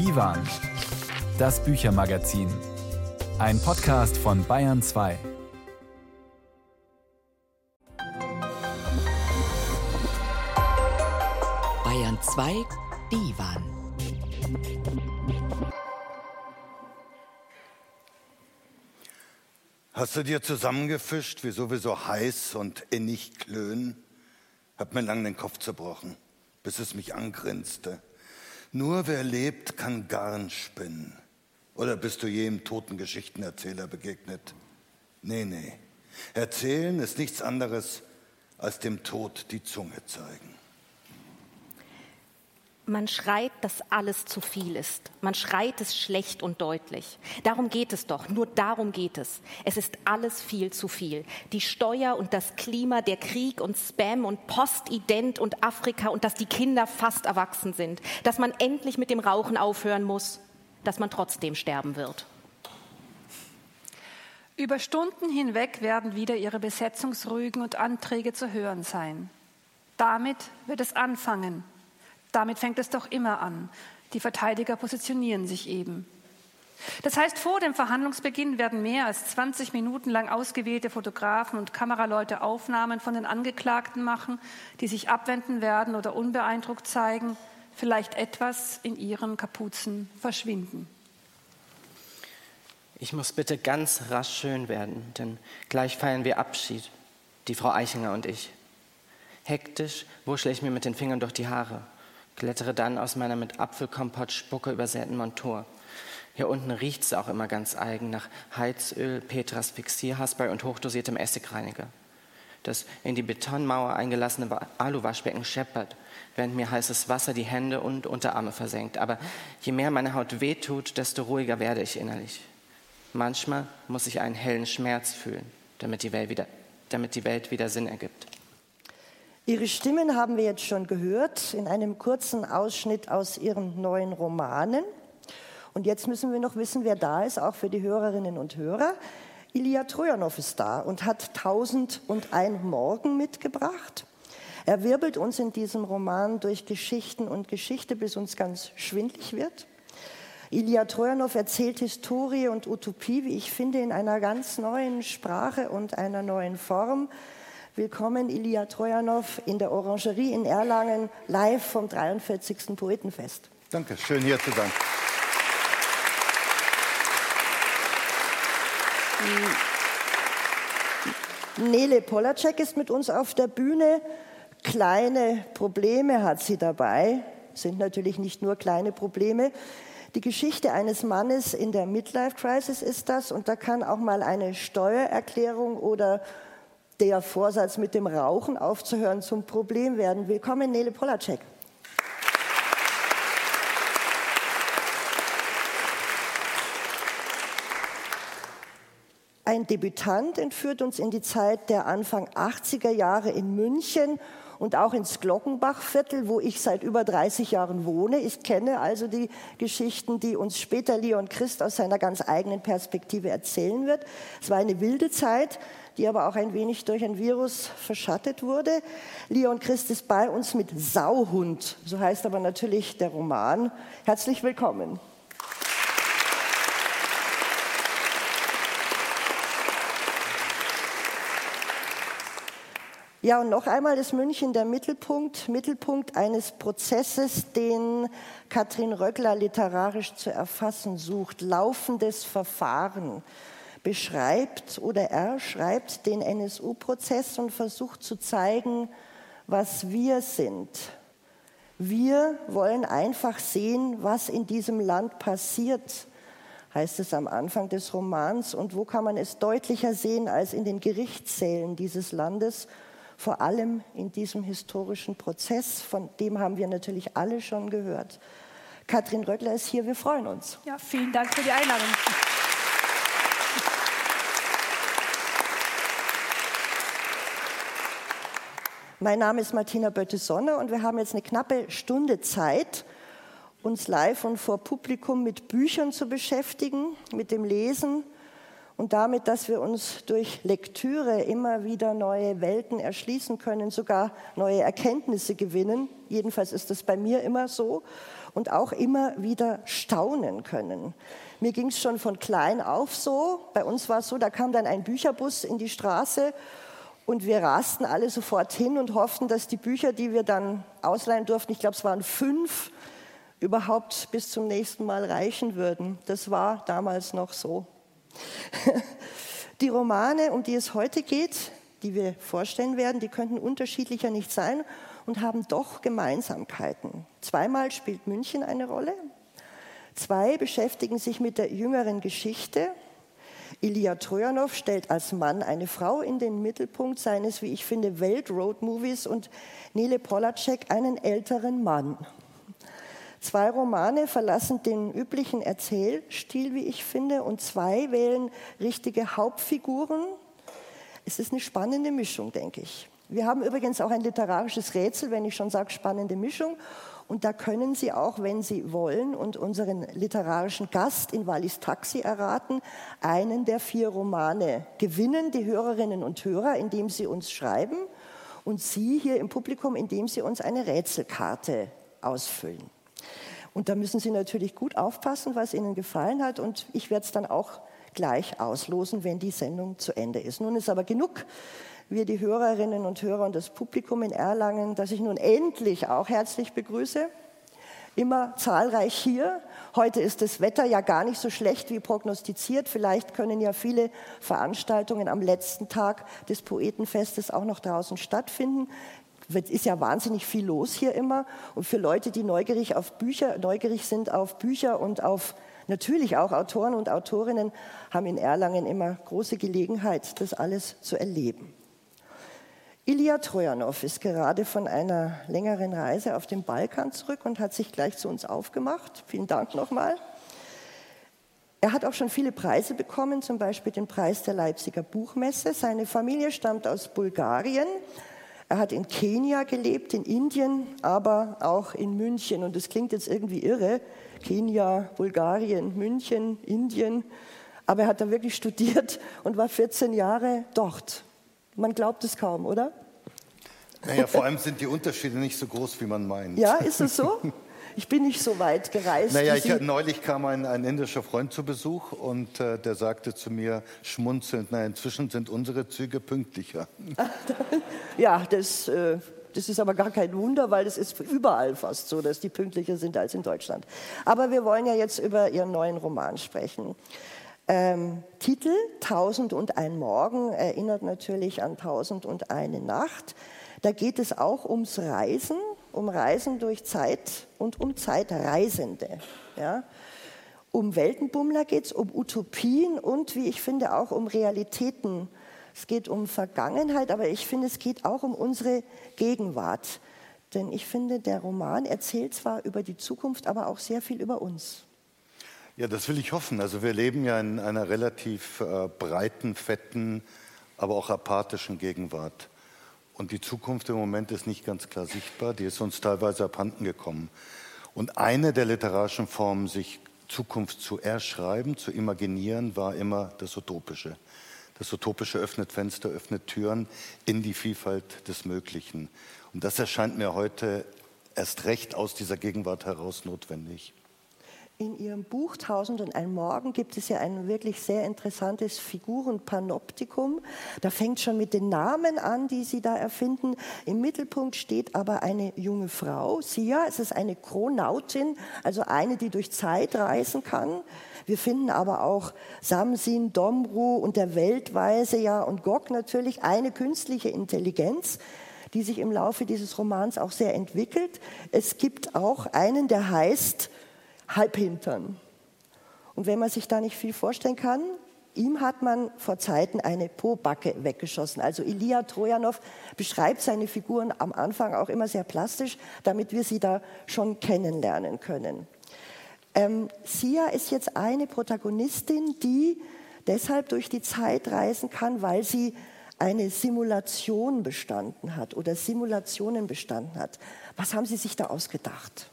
Divan, das Büchermagazin. Ein Podcast von Bayern 2. Bayern 2 Divan. Hast du dir zusammengefischt, wie sowieso heiß und innig klönen? Hab mir lang den Kopf zerbrochen, bis es mich angrinste. Nur wer lebt, kann Garn spinnen. Oder bist du je im toten Geschichtenerzähler begegnet? Nee, nee. Erzählen ist nichts anderes als dem Tod die Zunge zeigen. Man schreit, dass alles zu viel ist. Man schreit es schlecht und deutlich. Darum geht es doch. Nur darum geht es. Es ist alles viel zu viel. Die Steuer und das Klima, der Krieg und Spam und Postident und Afrika und dass die Kinder fast erwachsen sind. Dass man endlich mit dem Rauchen aufhören muss. Dass man trotzdem sterben wird. Über Stunden hinweg werden wieder ihre Besetzungsrügen und Anträge zu hören sein. Damit wird es anfangen, damit fängt es doch immer an. Die Verteidiger positionieren sich eben. Das heißt, vor dem Verhandlungsbeginn werden mehr als 20 Minuten lang ausgewählte Fotografen und Kameraleute Aufnahmen von den Angeklagten machen, die sich abwenden werden oder unbeeindruckt zeigen, vielleicht etwas in ihren Kapuzen verschwinden. Ich muss bitte ganz rasch schön werden, denn gleich feiern wir Abschied, die Frau Eichinger und ich. Hektisch wuschle ich mir mit den Fingern durch die Haare glättere dann aus meiner mit Apfelkompott Spucke übersäten Montur. Hier unten riecht es auch immer ganz eigen nach Heizöl, Petras Fixierhaspel und hochdosiertem Essigreiniger. Das in die Betonmauer eingelassene Aluwaschbecken scheppert, während mir heißes Wasser die Hände und Unterarme versenkt. Aber je mehr meine Haut wehtut, desto ruhiger werde ich innerlich. Manchmal muss ich einen hellen Schmerz fühlen, damit die Welt wieder, damit die Welt wieder Sinn ergibt. Ihre Stimmen haben wir jetzt schon gehört in einem kurzen Ausschnitt aus Ihren neuen Romanen. Und jetzt müssen wir noch wissen, wer da ist, auch für die Hörerinnen und Hörer. Ilya Trojanow ist da und hat Tausend und ein Morgen mitgebracht. Er wirbelt uns in diesem Roman durch Geschichten und Geschichte, bis uns ganz schwindlig wird. Ilya Trojanow erzählt Historie und Utopie, wie ich finde, in einer ganz neuen Sprache und einer neuen Form. Willkommen, Ilya Trojanow, in der Orangerie in Erlangen, live vom 43. Poetenfest. Danke, schön hier zu sein. Nele Polacek ist mit uns auf der Bühne. Kleine Probleme hat sie dabei, sind natürlich nicht nur kleine Probleme. Die Geschichte eines Mannes in der Midlife Crisis ist das und da kann auch mal eine Steuererklärung oder der Vorsatz mit dem Rauchen aufzuhören zum Problem werden. Willkommen, Nele Polacek. Ein Debütant entführt uns in die Zeit der Anfang 80er Jahre in München und auch ins Glockenbachviertel, wo ich seit über 30 Jahren wohne. Ich kenne also die Geschichten, die uns später Leon Christ aus seiner ganz eigenen Perspektive erzählen wird. Es war eine wilde Zeit, die aber auch ein wenig durch ein Virus verschattet wurde. Leon Christ ist bei uns mit Sauhund, so heißt aber natürlich der Roman. Herzlich willkommen. Ja, und noch einmal ist München der Mittelpunkt, Mittelpunkt eines Prozesses, den Katrin Röckler literarisch zu erfassen sucht. Laufendes Verfahren beschreibt oder er schreibt den NSU-Prozess und versucht zu zeigen, was wir sind. Wir wollen einfach sehen, was in diesem Land passiert, heißt es am Anfang des Romans. Und wo kann man es deutlicher sehen als in den Gerichtssälen dieses Landes? vor allem in diesem historischen Prozess, von dem haben wir natürlich alle schon gehört. Katrin Röckler ist hier, wir freuen uns. Ja, vielen Dank für die Einladung. Mein Name ist Martina Bötte-Sonne und wir haben jetzt eine knappe Stunde Zeit, uns live und vor Publikum mit Büchern zu beschäftigen, mit dem Lesen und damit, dass wir uns durch Lektüre immer wieder neue Welten erschließen können, sogar neue Erkenntnisse gewinnen. Jedenfalls ist das bei mir immer so. und auch immer wieder staunen können. Mir ging es schon von klein auf so. Bei uns war es so, da kam dann ein Bücherbus in die Straße und wir rasten alle sofort hin und hofften, dass die Bücher, die wir dann ausleihen durften, ich glaube es waren fünf, überhaupt bis zum nächsten Mal reichen würden. Das war damals noch so. Die Romane, um die es heute geht, die wir vorstellen werden, die könnten unterschiedlicher nicht sein und haben doch Gemeinsamkeiten. Zweimal spielt München eine Rolle. Zwei beschäftigen sich mit der jüngeren Geschichte. Ilya Trojanow stellt als Mann eine Frau in den Mittelpunkt seines, wie ich finde, Welt-Road-Movies und Nele Polacek einen älteren Mann. Zwei Romane verlassen den üblichen Erzählstil, wie ich finde, und zwei wählen richtige Hauptfiguren. Es ist eine spannende Mischung, denke ich. Wir haben übrigens auch ein literarisches Rätsel, wenn ich schon sage spannende Mischung. Und da können Sie auch, wenn Sie wollen, und unseren literarischen Gast in Wallis Taxi erraten, einen der vier Romane gewinnen, die Hörerinnen und Hörer, indem Sie uns schreiben und Sie hier im Publikum, indem Sie uns eine Rätselkarte ausfüllen. Und da müssen Sie natürlich gut aufpassen, was Ihnen gefallen hat. Und ich werde es dann auch gleich auslosen, wenn die Sendung zu Ende ist. Nun ist aber genug. Wir, die Hörerinnen und Hörer und das Publikum in Erlangen, das ich nun endlich auch herzlich begrüße. Immer zahlreich hier. Heute ist das Wetter ja gar nicht so schlecht wie prognostiziert. Vielleicht können ja viele Veranstaltungen am letzten Tag des Poetenfestes auch noch draußen stattfinden ist ja wahnsinnig viel los hier immer. Und für Leute, die neugierig auf Bücher, neugierig sind auf Bücher und auf natürlich auch Autoren und Autorinnen, haben in Erlangen immer große Gelegenheit, das alles zu erleben. Ilya Trojanow ist gerade von einer längeren Reise auf dem Balkan zurück und hat sich gleich zu uns aufgemacht. Vielen Dank nochmal. Er hat auch schon viele Preise bekommen, zum Beispiel den Preis der Leipziger Buchmesse. Seine Familie stammt aus Bulgarien, er hat in Kenia gelebt, in Indien, aber auch in München. Und das klingt jetzt irgendwie irre. Kenia, Bulgarien, München, Indien. Aber er hat da wirklich studiert und war 14 Jahre dort. Man glaubt es kaum, oder? Naja, vor allem sind die Unterschiede nicht so groß, wie man meint. Ja, ist es so? Ich bin nicht so weit gereist. Naja, ich, neulich kam ein, ein, indischer Freund zu Besuch und äh, der sagte zu mir schmunzelnd, na, inzwischen sind unsere Züge pünktlicher. ja, das, äh, das ist aber gar kein Wunder, weil es ist überall fast so, dass die pünktlicher sind als in Deutschland. Aber wir wollen ja jetzt über Ihren neuen Roman sprechen. Ähm, Titel Tausend und ein Morgen erinnert natürlich an Tausend und eine Nacht. Da geht es auch ums Reisen um Reisen durch Zeit und um Zeitreisende. Ja? Um Weltenbummler geht es, um Utopien und, wie ich finde, auch um Realitäten. Es geht um Vergangenheit, aber ich finde, es geht auch um unsere Gegenwart. Denn ich finde, der Roman erzählt zwar über die Zukunft, aber auch sehr viel über uns. Ja, das will ich hoffen. Also wir leben ja in einer relativ äh, breiten, fetten, aber auch apathischen Gegenwart. Und die Zukunft im Moment ist nicht ganz klar sichtbar, die ist uns teilweise abhanden gekommen. Und eine der literarischen Formen, sich Zukunft zu erschreiben, zu imaginieren, war immer das Utopische. Das Utopische öffnet Fenster, öffnet Türen in die Vielfalt des Möglichen. Und das erscheint mir heute erst recht aus dieser Gegenwart heraus notwendig. In Ihrem Buch Tausend und ein Morgen gibt es ja ein wirklich sehr interessantes Figurenpanoptikum. Da fängt schon mit den Namen an, die Sie da erfinden. Im Mittelpunkt steht aber eine junge Frau, Sia. Es ist eine Chronautin, also eine, die durch Zeit reisen kann. Wir finden aber auch Samsin, Domru und der Weltweise, ja, und Gog natürlich eine künstliche Intelligenz die sich im Laufe dieses Romans auch sehr entwickelt. Es gibt auch einen, der heißt Halbhintern. Und wenn man sich da nicht viel vorstellen kann, ihm hat man vor Zeiten eine Pobacke weggeschossen. Also Ilya Trojanow beschreibt seine Figuren am Anfang auch immer sehr plastisch, damit wir sie da schon kennenlernen können. Ähm, Sia ist jetzt eine Protagonistin, die deshalb durch die Zeit reisen kann, weil sie eine Simulation bestanden hat oder Simulationen bestanden hat. Was haben Sie sich da ausgedacht?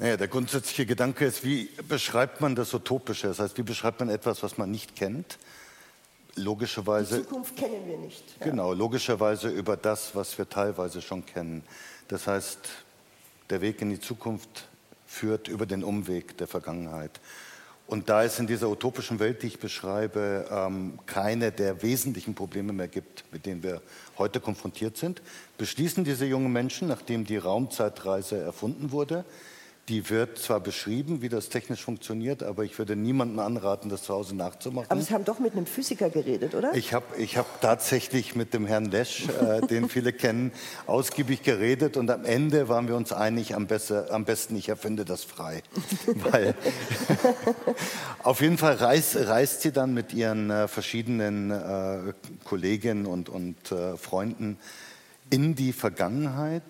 Naja, der grundsätzliche Gedanke ist, wie beschreibt man das Utopische? Das heißt, wie beschreibt man etwas, was man nicht kennt? Logischerweise. Die Zukunft kennen wir nicht. Ja. Genau, logischerweise über das, was wir teilweise schon kennen. Das heißt, der Weg in die Zukunft führt über den Umweg der Vergangenheit. Und da es in dieser utopischen Welt, die ich beschreibe, ähm, keine der wesentlichen Probleme mehr gibt, mit denen wir heute konfrontiert sind, beschließen diese jungen Menschen, nachdem die Raumzeitreise erfunden wurde, die wird zwar beschrieben, wie das technisch funktioniert, aber ich würde niemandem anraten, das zu Hause nachzumachen. Aber Sie haben doch mit einem Physiker geredet, oder? Ich habe ich hab tatsächlich mit dem Herrn Lesch, äh, den viele kennen, ausgiebig geredet und am Ende waren wir uns einig, am, besser, am besten ich erfinde das frei. Weil auf jeden Fall reist, reist sie dann mit ihren äh, verschiedenen äh, Kolleginnen und, und äh, Freunden in die Vergangenheit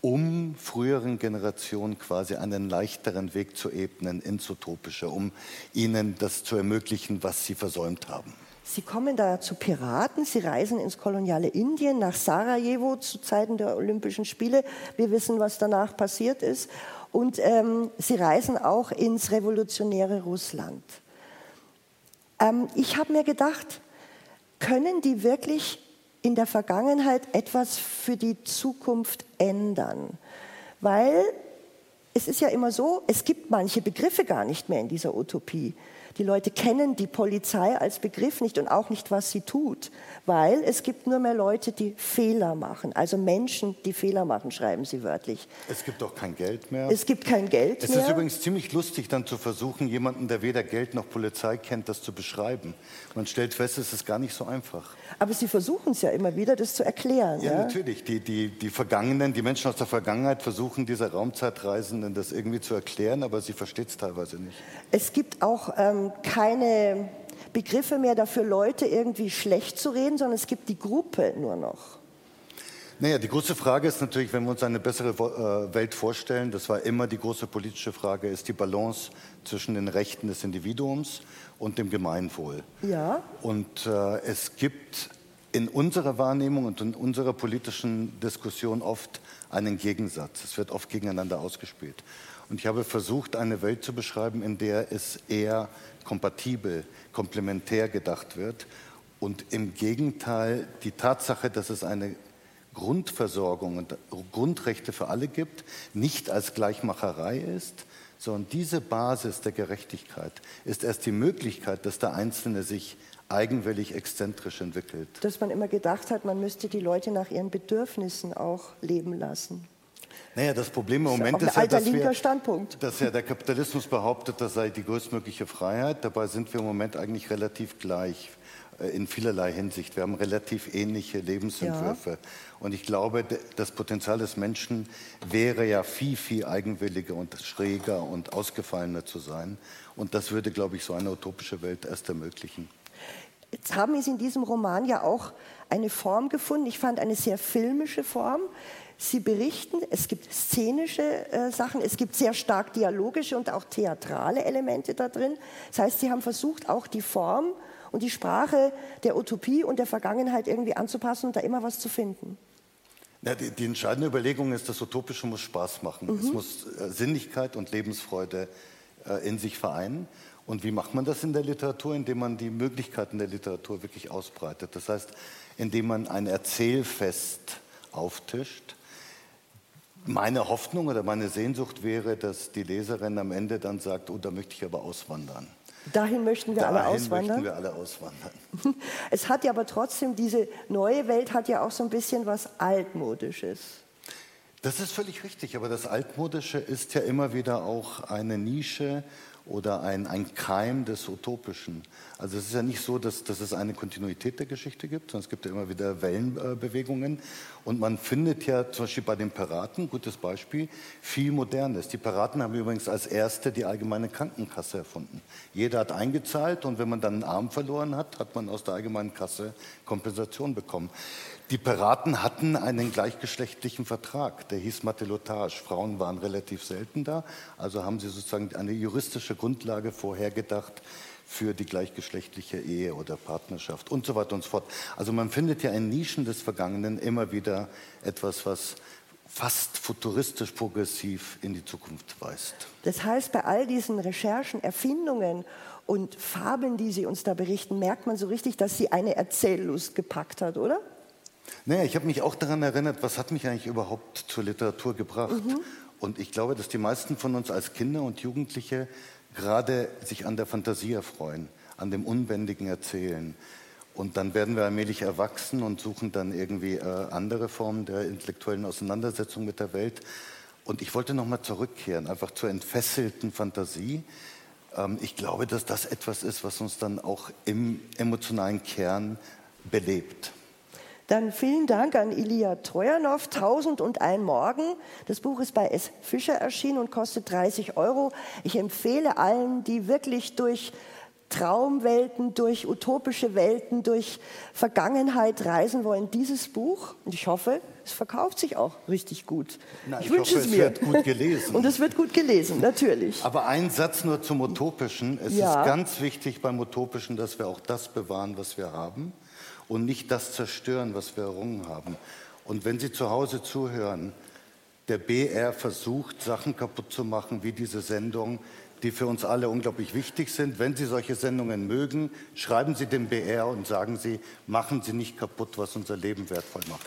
um früheren Generationen quasi einen leichteren Weg zu ebnen ins Utopische, um ihnen das zu ermöglichen, was sie versäumt haben. Sie kommen da zu Piraten, Sie reisen ins koloniale Indien, nach Sarajevo zu Zeiten der Olympischen Spiele. Wir wissen, was danach passiert ist. Und ähm, Sie reisen auch ins revolutionäre Russland. Ähm, ich habe mir gedacht, können die wirklich in der Vergangenheit etwas für die Zukunft ändern. Weil es ist ja immer so, es gibt manche Begriffe gar nicht mehr in dieser Utopie. Die Leute kennen die Polizei als Begriff nicht und auch nicht, was sie tut, weil es gibt nur mehr Leute, die Fehler machen. Also Menschen, die Fehler machen, schreiben sie wörtlich. Es gibt auch kein Geld mehr. Es gibt kein Geld es mehr. Es ist übrigens ziemlich lustig, dann zu versuchen, jemanden, der weder Geld noch Polizei kennt, das zu beschreiben. Man stellt fest, es ist gar nicht so einfach. Aber Sie versuchen es ja immer wieder, das zu erklären. Ja, ja? natürlich. Die, die, die Vergangenen, die Menschen aus der Vergangenheit versuchen, diese Raumzeitreisenden das irgendwie zu erklären, aber sie versteht es teilweise nicht. Es gibt auch ähm, keine Begriffe mehr dafür, Leute irgendwie schlecht zu reden, sondern es gibt die Gruppe nur noch. Naja, die große Frage ist natürlich, wenn wir uns eine bessere äh, Welt vorstellen, das war immer die große politische Frage, ist die Balance zwischen den Rechten des Individuums und dem Gemeinwohl. Ja. Und äh, es gibt in unserer Wahrnehmung und in unserer politischen Diskussion oft einen Gegensatz. Es wird oft gegeneinander ausgespielt. Und ich habe versucht, eine Welt zu beschreiben, in der es eher kompatibel, komplementär gedacht wird und im Gegenteil die Tatsache, dass es eine Grundversorgung und Grundrechte für alle gibt, nicht als Gleichmacherei ist, sondern diese Basis der Gerechtigkeit ist erst die Möglichkeit, dass der Einzelne sich eigenwillig exzentrisch entwickelt. Dass man immer gedacht hat, man müsste die Leute nach ihren Bedürfnissen auch leben lassen. Naja, das Problem im Moment ist, ist ja, dass, wir, dass, ja der Kapitalismus behauptet, das sei die größtmögliche Freiheit. Dabei sind wir im Moment eigentlich relativ gleich äh, in vielerlei Hinsicht. Wir haben relativ ähnliche Lebensentwürfe. Ja. Und ich glaube, das Potenzial des Menschen wäre ja viel, viel eigenwilliger und schräger und ausgefallener zu sein. Und das würde, glaube ich, so eine utopische Welt erst ermöglichen. Jetzt haben Sie in diesem Roman ja auch eine Form gefunden. Ich fand eine sehr filmische Form. Sie berichten, es gibt szenische äh, Sachen, es gibt sehr stark dialogische und auch theatrale Elemente da drin. Das heißt, Sie haben versucht, auch die Form und die Sprache der Utopie und der Vergangenheit irgendwie anzupassen und da immer was zu finden. Ja, die, die, entscheidende Überlegung ist, das Utopische muss Spaß machen. Mhm. Es muss äh, Sinnlichkeit und Lebensfreude äh, in sich vereinen. Und wie macht man das in der Literatur? Indem man die Möglichkeiten der Literatur wirklich ausbreitet. Das heißt, indem man ein Erzählfest auftischt, meine Hoffnung oder meine Sehnsucht wäre, dass die Leserin am Ende dann sagt, oh, da möchte ich aber auswandern. Dahin möchten wir Dahin alle auswandern. möchten wir alle auswandern. Es hat ja aber trotzdem, diese neue Welt hat ja auch so ein bisschen was Altmodisches. Das ist völlig richtig, aber das Altmodische ist ja immer wieder auch eine Nische oder ein, ein Keim des Utopischen. Also es ist ja nicht so, dass, dass es eine Kontinuität der Geschichte gibt, sondern es gibt ja immer wieder Wellenbewegungen. Und man findet ja zum Beispiel bei den Piraten, gutes Beispiel, viel Modernes. Die Piraten haben übrigens als erste die allgemeine Krankenkasse erfunden. Jeder hat eingezahlt und wenn man dann einen Arm verloren hat, hat man aus der allgemeinen Kasse Kompensation bekommen. Die Piraten hatten einen gleichgeschlechtlichen Vertrag, der hieß Matelotage. Frauen waren relativ selten da, also haben sie sozusagen eine juristische Grundlage vorhergedacht für die gleichgeschlechtliche Ehe oder Partnerschaft und so weiter und so fort. Also man findet ja in Nischen des Vergangenen immer wieder etwas, was fast futuristisch progressiv in die Zukunft weist. Das heißt, bei all diesen Recherchen, Erfindungen und Fabeln, die Sie uns da berichten, merkt man so richtig, dass Sie eine Erzähllust gepackt hat, oder? Naja, ich habe mich auch daran erinnert, was hat mich eigentlich überhaupt zur Literatur gebracht. Mhm. Und ich glaube, dass die meisten von uns als Kinder und Jugendliche gerade sich an der Fantasie erfreuen, an dem unbändigen Erzählen. Und dann werden wir allmählich erwachsen und suchen dann irgendwie äh, andere Formen der intellektuellen Auseinandersetzung mit der Welt. Und ich wollte nochmal zurückkehren, einfach zur entfesselten Fantasie. Ähm, ich glaube, dass das etwas ist, was uns dann auch im emotionalen Kern belebt. Dann vielen Dank an Ilia Trojanow, 1001 Morgen. Das Buch ist bei S. Fischer erschienen und kostet 30 Euro. Ich empfehle allen, die wirklich durch Traumwelten, durch utopische Welten, durch Vergangenheit reisen wollen, dieses Buch. Und ich hoffe, es verkauft sich auch richtig gut. Na, ich, ich wünsche hoffe, es mir. wird gut gelesen. Und es wird gut gelesen, natürlich. Aber ein Satz nur zum Utopischen. Es ja. ist ganz wichtig beim Utopischen, dass wir auch das bewahren, was wir haben und nicht das zerstören, was wir errungen haben. Und wenn Sie zu Hause zuhören, der BR versucht, Sachen kaputt zu machen, wie diese Sendung, die für uns alle unglaublich wichtig sind. Wenn Sie solche Sendungen mögen, schreiben Sie dem BR und sagen Sie, machen Sie nicht kaputt, was unser Leben wertvoll macht.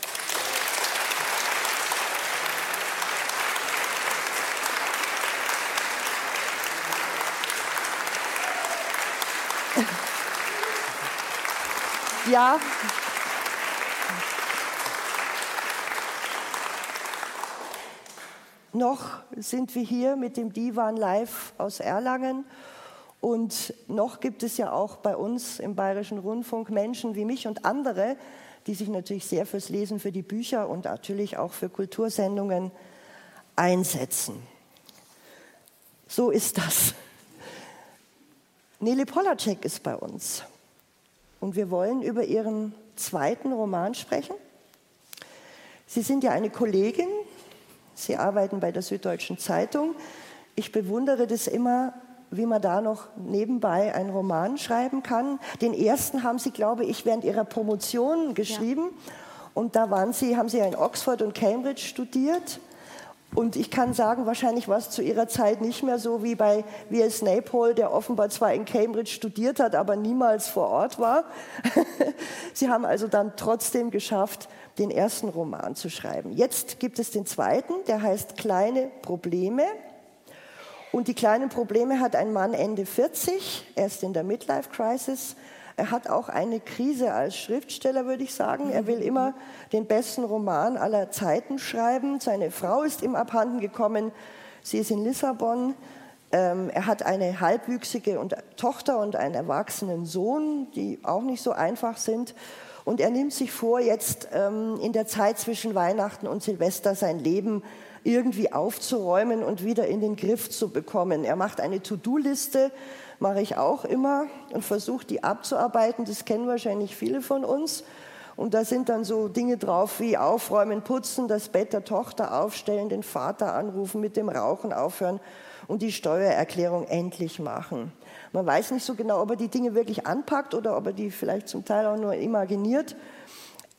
Ja. Noch sind wir hier mit dem Divan live aus Erlangen. Und noch gibt es ja auch bei uns im Bayerischen Rundfunk Menschen wie mich und andere, die sich natürlich sehr fürs Lesen, für die Bücher und natürlich auch für Kultursendungen einsetzen. So ist das. Nele Polacek ist bei uns. Und wir wollen über ihren zweiten Roman sprechen. Sie sind ja eine Kollegin Sie arbeiten bei der Süddeutschen Zeitung. Ich bewundere das immer, wie man da noch nebenbei einen Roman schreiben kann. Den ersten haben Sie, glaube ich, während Ihrer Promotion geschrieben. Ja. Und da waren Sie, haben Sie ja in Oxford und Cambridge studiert. Und ich kann sagen, wahrscheinlich war es zu Ihrer Zeit nicht mehr so wie bei V.S. Napole, der offenbar zwar in Cambridge studiert hat, aber niemals vor Ort war. Sie haben also dann trotzdem geschafft, den ersten Roman zu schreiben. Jetzt gibt es den zweiten, der heißt Kleine Probleme. Und die kleinen Probleme hat ein Mann Ende 40, er ist in der Midlife Crisis. Er hat auch eine Krise als Schriftsteller, würde ich sagen. Er will immer den besten Roman aller Zeiten schreiben. Seine Frau ist ihm abhanden gekommen. Sie ist in Lissabon. Ähm, er hat eine halbwüchsige Tochter und einen erwachsenen Sohn, die auch nicht so einfach sind. Und er nimmt sich vor, jetzt ähm, in der Zeit zwischen Weihnachten und Silvester sein Leben irgendwie aufzuräumen und wieder in den Griff zu bekommen. Er macht eine To-Do-Liste, mache ich auch immer und versuche die abzuarbeiten. Das kennen wahrscheinlich viele von uns. Und da sind dann so Dinge drauf wie aufräumen, putzen, das Bett der Tochter aufstellen, den Vater anrufen, mit dem Rauchen aufhören und die Steuererklärung endlich machen. Man weiß nicht so genau, ob er die Dinge wirklich anpackt oder ob er die vielleicht zum Teil auch nur imaginiert.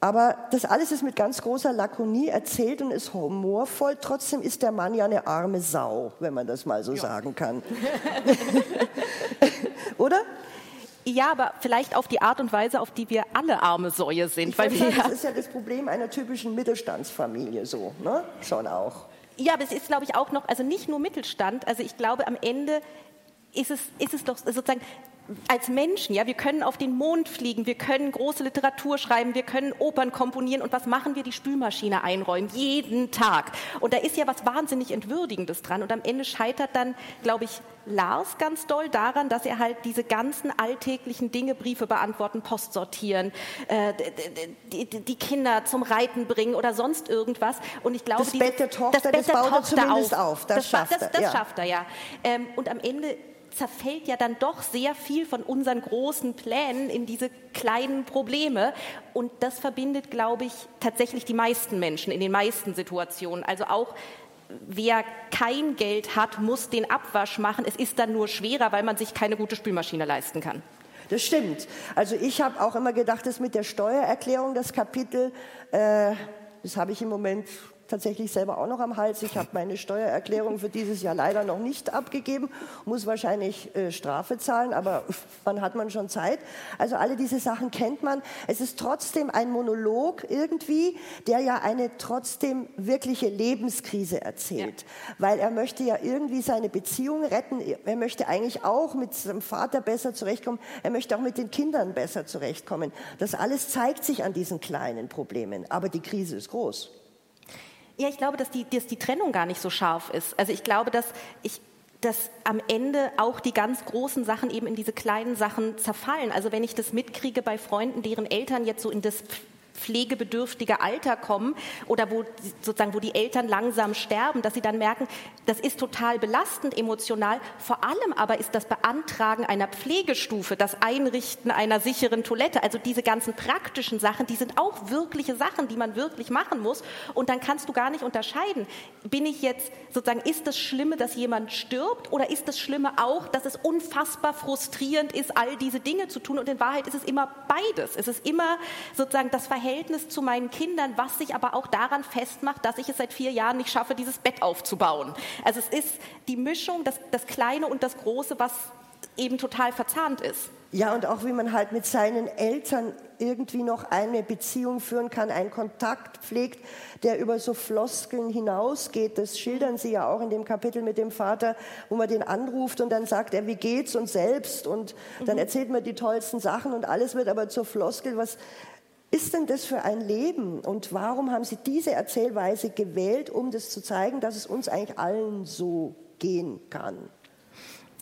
Aber das alles ist mit ganz großer Lakonie erzählt und ist humorvoll. Trotzdem ist der Mann ja eine arme Sau, wenn man das mal so ja. sagen kann. Oder? Ja, aber vielleicht auf die Art und Weise, auf die wir alle arme Säue sind. Ich weil wir sagen, das ist ja das Problem einer typischen Mittelstandsfamilie so, ne? Schon auch. Ja, aber es ist, glaube ich, auch noch, also nicht nur Mittelstand. Also ich glaube, am Ende ist es, ist es doch sozusagen als Menschen, ja, wir können auf den Mond fliegen, wir können große Literatur schreiben, wir können Opern komponieren und was machen wir? Die Spülmaschine einräumen, jeden Tag. Und da ist ja was wahnsinnig Entwürdigendes dran und am Ende scheitert dann, glaube ich, Lars ganz doll daran, dass er halt diese ganzen alltäglichen Dinge, Briefe beantworten, Post sortieren, äh, die, die, Kinder zum Reiten bringen oder sonst irgendwas. Und ich glaube, das Bett der Tochter, das, Bett baut er zumindest auf. auf. Das, das, schafft er. Das, das schafft er, ja. Ähm, und am Ende zerfällt ja dann doch sehr viel von unseren großen Plänen in diese kleinen Probleme. Und das verbindet, glaube ich, tatsächlich die meisten Menschen in den meisten Situationen. Also auch wer kein Geld hat, muss den Abwasch machen. Es ist dann nur schwerer, weil man sich keine gute Spülmaschine leisten kann. Das stimmt. Also ich habe auch immer gedacht, das mit der Steuererklärung, das Kapitel, äh, das habe ich im Moment tatsächlich selber auch noch am Hals. Ich habe meine Steuererklärung für dieses Jahr leider noch nicht abgegeben, muss wahrscheinlich äh, Strafe zahlen, aber wann hat man schon Zeit? Also alle diese Sachen kennt man. Es ist trotzdem ein Monolog irgendwie, der ja eine trotzdem wirkliche Lebenskrise erzählt, ja. weil er möchte ja irgendwie seine Beziehung retten. Er möchte eigentlich auch mit seinem Vater besser zurechtkommen. Er möchte auch mit den Kindern besser zurechtkommen. Das alles zeigt sich an diesen kleinen Problemen, aber die Krise ist groß. Ja, ich glaube, dass die, dass die Trennung gar nicht so scharf ist. Also ich glaube, dass ich dass am Ende auch die ganz großen Sachen eben in diese kleinen Sachen zerfallen. Also wenn ich das mitkriege bei Freunden, deren Eltern jetzt so in das pflegebedürftige Alter kommen oder wo sozusagen wo die Eltern langsam sterben, dass sie dann merken, das ist total belastend emotional. Vor allem aber ist das Beantragen einer Pflegestufe, das Einrichten einer sicheren Toilette, also diese ganzen praktischen Sachen, die sind auch wirkliche Sachen, die man wirklich machen muss. Und dann kannst du gar nicht unterscheiden, bin ich jetzt sozusagen, ist das Schlimme, dass jemand stirbt oder ist das Schlimme auch, dass es unfassbar frustrierend ist, all diese Dinge zu tun? Und in Wahrheit ist es immer beides. Es ist immer sozusagen das Verhältnis Verhältnis zu meinen Kindern, was sich aber auch daran festmacht, dass ich es seit vier Jahren nicht schaffe, dieses Bett aufzubauen. Also es ist die Mischung, das, das Kleine und das Große, was eben total verzahnt ist. Ja, und auch wie man halt mit seinen Eltern irgendwie noch eine Beziehung führen kann, einen Kontakt pflegt, der über so Floskeln hinausgeht. Das schildern Sie ja auch in dem Kapitel mit dem Vater, wo man den anruft und dann sagt er, wie geht's und selbst und dann mhm. erzählt man die tollsten Sachen und alles wird aber zur Floskel, was ist denn das für ein Leben und warum haben Sie diese Erzählweise gewählt, um das zu zeigen, dass es uns eigentlich allen so gehen kann?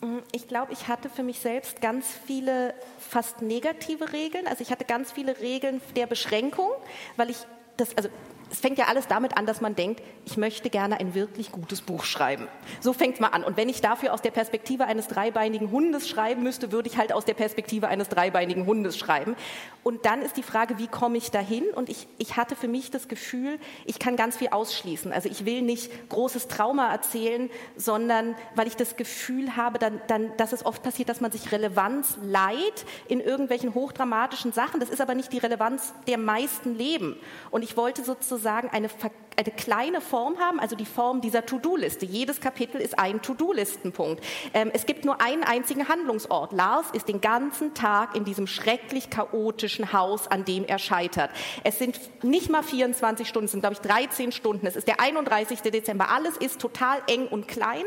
Mhm, ich glaube, ich hatte für mich selbst ganz viele fast negative Regeln. Also ich hatte ganz viele Regeln der Beschränkung, weil ich das, also es fängt ja alles damit an, dass man denkt, ich möchte gerne ein wirklich gutes Buch schreiben. So fängt mal an. Und wenn ich dafür aus der Perspektive eines dreibeinigen Hundes schreiben müsste, würde ich halt aus der Perspektive eines dreibeinigen Hundes schreiben. Und dann ist die Frage, wie komme ich dahin? Und ich, ich hatte für mich das Gefühl, ich kann ganz viel ausschließen. Also ich will nicht großes Trauma erzählen, sondern weil ich das Gefühl habe, dann, dann, dass es oft passiert, dass man sich Relevanz leiht in irgendwelchen hochdramatischen Sachen. Das ist aber nicht die Relevanz der meisten Leben. Und ich wollte sozusagen eine, eine kleine Form haben, also die Form dieser To-Do-Liste. Jedes Kapitel ist ein To-Do-Listenpunkt. Ähm, es gibt nur einen einzigen Handlungsort. Lars ist den ganzen Tag in diesem schrecklich chaotischen Haus, an dem er scheitert. Es sind nicht mal 24 Stunden, es sind, glaube ich, 13 Stunden. Es ist der 31. Dezember. Alles ist total eng und klein.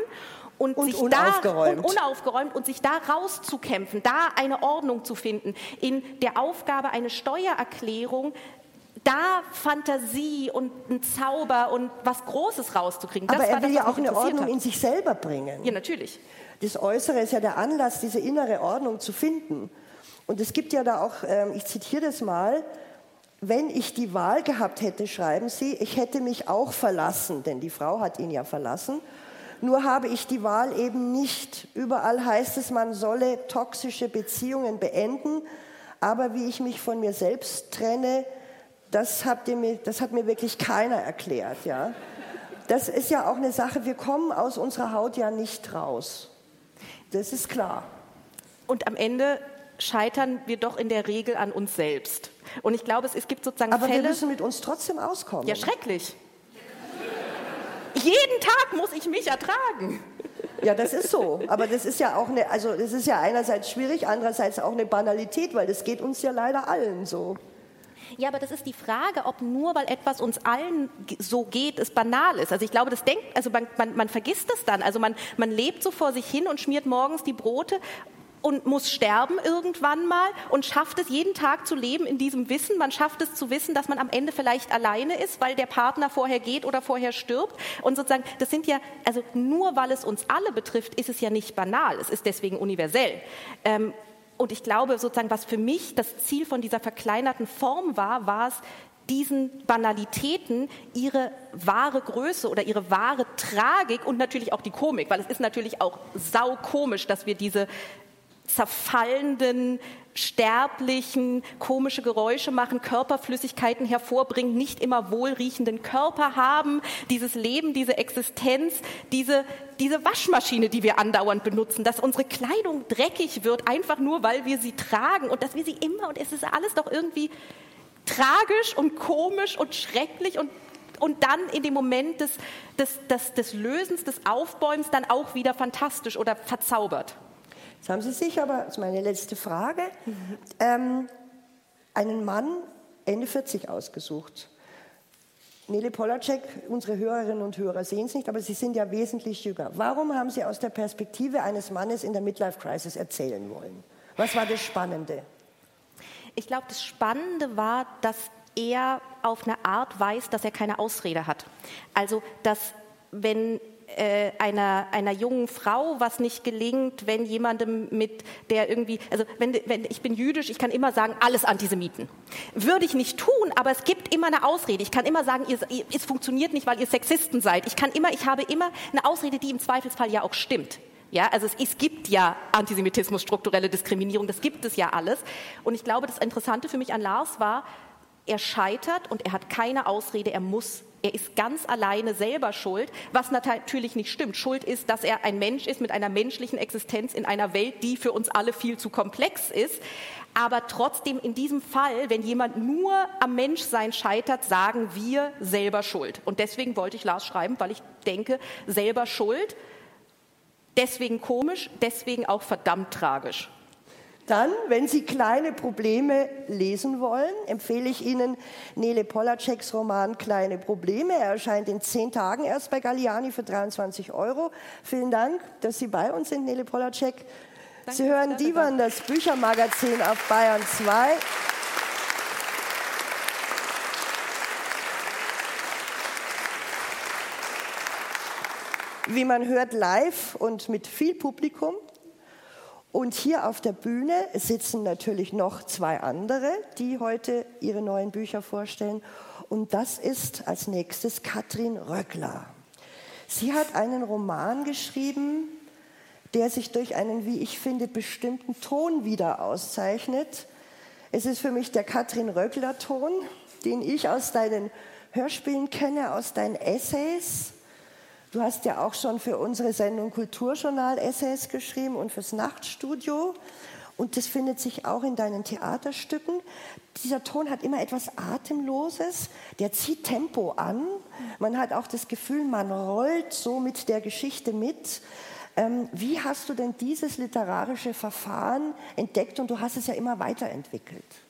Und, und, sich unaufgeräumt. Da, und unaufgeräumt und sich da rauszukämpfen, da eine Ordnung zu finden, in der Aufgabe, eine Steuererklärung da Fantasie und ein Zauber und was Großes rauszukriegen. Aber er will das, ja auch eine Ordnung hat. in sich selber bringen. Ja, natürlich. Das Äußere ist ja der Anlass, diese innere Ordnung zu finden. Und es gibt ja da auch, ähm, ich zitiere das mal, wenn ich die Wahl gehabt hätte, schreiben Sie, ich hätte mich auch verlassen, denn die Frau hat ihn ja verlassen. Nur habe ich die Wahl eben nicht. Überall heißt es, man solle toxische Beziehungen beenden. Aber wie ich mich von mir selbst trenne, das, habt ihr mir, das hat mir wirklich keiner erklärt. Ja? Das ist ja auch eine Sache, wir kommen aus unserer Haut ja nicht raus. Das ist klar. Und am Ende scheitern wir doch in der Regel an uns selbst. Und ich glaube, es, es gibt sozusagen Aber Fälle. wir müssen mit uns trotzdem auskommen. Ja, schrecklich. Jeden Tag muss ich mich ertragen. Ja, das ist so. Aber das ist ja auch eine, also das ist ja einerseits schwierig, andererseits auch eine Banalität, weil das geht uns ja leider allen so. Ja, aber das ist die Frage, ob nur weil etwas uns allen so geht, es banal ist. Also ich glaube, das denkt, also man, man, man vergisst es dann. Also man, man lebt so vor sich hin und schmiert morgens die Brote und muss sterben irgendwann mal und schafft es jeden Tag zu leben in diesem Wissen. Man schafft es zu wissen, dass man am Ende vielleicht alleine ist, weil der Partner vorher geht oder vorher stirbt. Und sozusagen, das sind ja, also nur weil es uns alle betrifft, ist es ja nicht banal. Es ist deswegen universell. Ähm, und ich glaube, sozusagen, was für mich das Ziel von dieser verkleinerten Form war, war es, diesen Banalitäten ihre wahre Größe oder ihre wahre Tragik und natürlich auch die Komik, weil es ist natürlich auch saukomisch, dass wir diese zerfallenden, sterblichen, komische Geräusche machen, Körperflüssigkeiten hervorbringen, nicht immer wohlriechenden Körper haben, dieses Leben, diese Existenz, diese, diese Waschmaschine, die wir andauernd benutzen, dass unsere Kleidung dreckig wird, einfach nur, weil wir sie tragen und dass wir sie immer, und es ist alles doch irgendwie tragisch und komisch und schrecklich und und dann in dem Moment des, des, des, des Lösens, des Aufbäumens dann auch wieder fantastisch oder verzaubert. Jetzt haben Sie sich aber, das ist meine letzte Frage, mhm. ähm, einen Mann Ende 40 ausgesucht. Nele Polacek, unsere Hörerinnen und Hörer sehen es nicht, aber Sie sind ja wesentlich jünger. Warum haben Sie aus der Perspektive eines Mannes in der Midlife Crisis erzählen wollen? Was war das Spannende? Ich glaube, das Spannende war, dass er auf eine Art weiß, dass er keine Ausrede hat. Also, dass wenn äh, einer, einer jungen Frau was nicht gelingt, wenn jemandem mit der irgendwie, also wenn, wenn ich bin jüdisch, ich kann immer sagen, alles Antisemiten. Würde ich nicht tun, aber es gibt immer eine Ausrede. Ich kann immer sagen, ihr, es funktioniert nicht, weil ihr Sexisten seid. Ich kann immer, ich habe immer eine Ausrede, die im Zweifelsfall ja auch stimmt. Ja, also es, es, gibt ja Antisemitismus, strukturelle Diskriminierung, das gibt es ja alles. Und ich glaube, das Interessante für mich an Lars war, er scheitert und er hat keine Ausrede, er muss er ist ganz alleine selber schuld, was natürlich nicht stimmt. Schuld ist, dass er ein Mensch ist mit einer menschlichen Existenz in einer Welt, die für uns alle viel zu komplex ist. Aber trotzdem in diesem Fall, wenn jemand nur am Menschsein scheitert, sagen wir selber schuld. Und deswegen wollte ich Lars schreiben, weil ich denke, selber schuld, deswegen komisch, deswegen auch verdammt tragisch. Dann, wenn Sie kleine Probleme lesen wollen, empfehle ich Ihnen Nele Polaceks Roman Kleine Probleme. Er erscheint in zehn Tagen erst bei Galliani für 23 Euro. Vielen Dank, dass Sie bei uns sind, Nele Polacek. Danke, Sie hören Divan, das Büchermagazin auf Bayern 2. Wie man hört, live und mit viel Publikum. Und hier auf der Bühne sitzen natürlich noch zwei andere, die heute ihre neuen Bücher vorstellen. Und das ist als nächstes Katrin Röckler. Sie hat einen Roman geschrieben, der sich durch einen, wie ich finde, bestimmten Ton wieder auszeichnet. Es ist für mich der Katrin Röckler-Ton, den ich aus deinen Hörspielen kenne, aus deinen Essays. Du hast ja auch schon für unsere Sendung Kulturjournal Essays geschrieben und fürs Nachtstudio. Und das findet sich auch in deinen Theaterstücken. Dieser Ton hat immer etwas Atemloses, der zieht Tempo an. Man hat auch das Gefühl, man rollt so mit der Geschichte mit. Ähm, wie hast du denn dieses literarische Verfahren entdeckt und du hast es ja immer weiterentwickelt?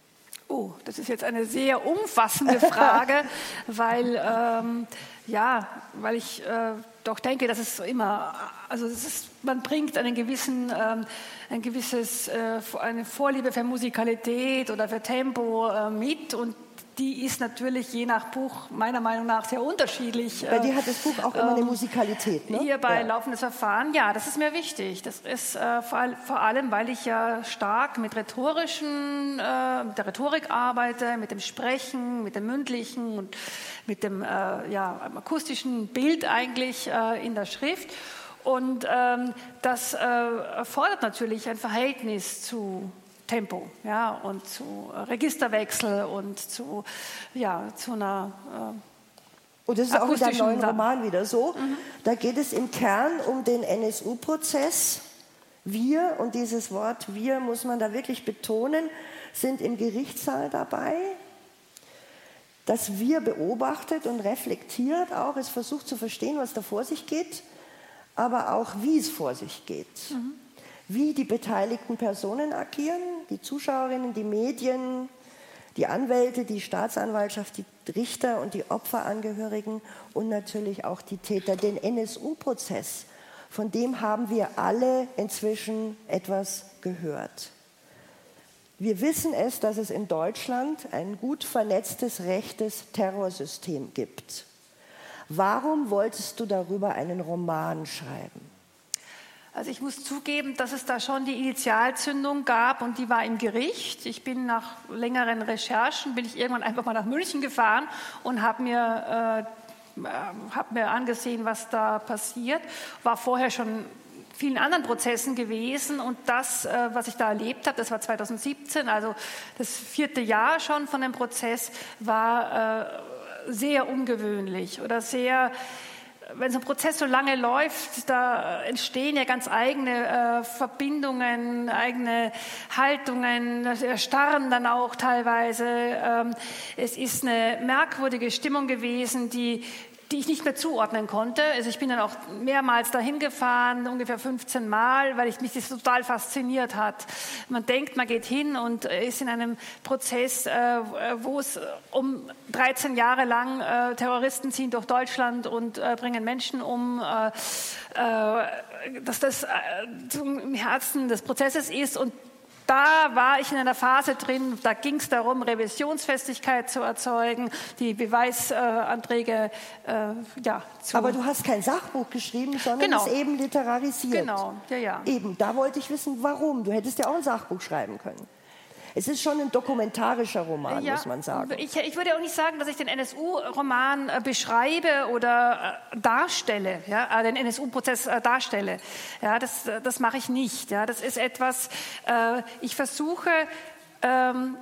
Oh, das ist jetzt eine sehr umfassende Frage, weil ähm, ja, weil ich äh, doch denke, dass es immer, also ist, man bringt einen gewissen, ähm, ein gewisses, äh, eine Vorliebe für Musikalität oder für Tempo äh, mit und die ist natürlich je nach Buch meiner Meinung nach sehr unterschiedlich. Bei dir hat das Buch auch immer eine ähm, Musikalität, ne? Hier bei ja. Laufendes Verfahren, ja, das ist mir wichtig. Das ist äh, vor, vor, allem, weil ich ja stark mit rhetorischen, äh, mit der Rhetorik arbeite, mit dem Sprechen, mit dem Mündlichen und mit dem äh, ja, akustischen Bild eigentlich äh, in der Schrift. Und ähm, das äh, erfordert natürlich ein Verhältnis zu Tempo ja, und zu Registerwechsel und zu, ja, zu einer äh, und das ist auch in deinem neuen Roman wieder so. Mhm. Da geht es im Kern um den NSU-Prozess. Wir, und dieses Wort wir muss man da wirklich betonen, sind im Gerichtssaal dabei. Das Wir beobachtet und reflektiert auch, es versucht zu verstehen, was da vor sich geht, aber auch wie es vor sich geht. Mhm wie die beteiligten Personen agieren, die Zuschauerinnen, die Medien, die Anwälte, die Staatsanwaltschaft, die Richter und die Opferangehörigen und natürlich auch die Täter. Den NSU-Prozess, von dem haben wir alle inzwischen etwas gehört. Wir wissen es, dass es in Deutschland ein gut vernetztes rechtes Terrorsystem gibt. Warum wolltest du darüber einen Roman schreiben? Also ich muss zugeben, dass es da schon die Initialzündung gab und die war im Gericht. Ich bin nach längeren Recherchen, bin ich irgendwann einfach mal nach München gefahren und habe mir, äh, hab mir angesehen, was da passiert. War vorher schon vielen anderen Prozessen gewesen und das, äh, was ich da erlebt habe, das war 2017, also das vierte Jahr schon von dem Prozess, war äh, sehr ungewöhnlich oder sehr wenn so ein Prozess so lange läuft, da entstehen ja ganz eigene äh, Verbindungen, eigene Haltungen, erstarren dann auch teilweise. Ähm, es ist eine merkwürdige Stimmung gewesen, die die ich nicht mehr zuordnen konnte. Also ich bin dann auch mehrmals dahin gefahren, ungefähr 15 Mal, weil ich mich das total fasziniert hat. Man denkt, man geht hin und ist in einem Prozess, äh, wo es um 13 Jahre lang äh, Terroristen ziehen durch Deutschland und äh, bringen Menschen um, dass das zum Herzen des Prozesses ist und da war ich in einer Phase drin, da ging es darum, Revisionsfestigkeit zu erzeugen, die Beweisanträge äh, ja, zu. Aber du hast kein Sachbuch geschrieben, sondern Genau. es eben literarisiert. Genau, ja, ja. Eben, da wollte ich wissen, warum. Du hättest ja auch ein Sachbuch schreiben können. Es ist schon ein dokumentarischer Roman, muss man sagen. Ich, ich würde auch nicht sagen, dass ich den NSU-Roman äh, beschreibe oder äh, darstelle, ja, äh, den NSU-Prozess darstelle. Ja, das, das mache ich nicht. Ja, das ist etwas, ich versuche, ähm,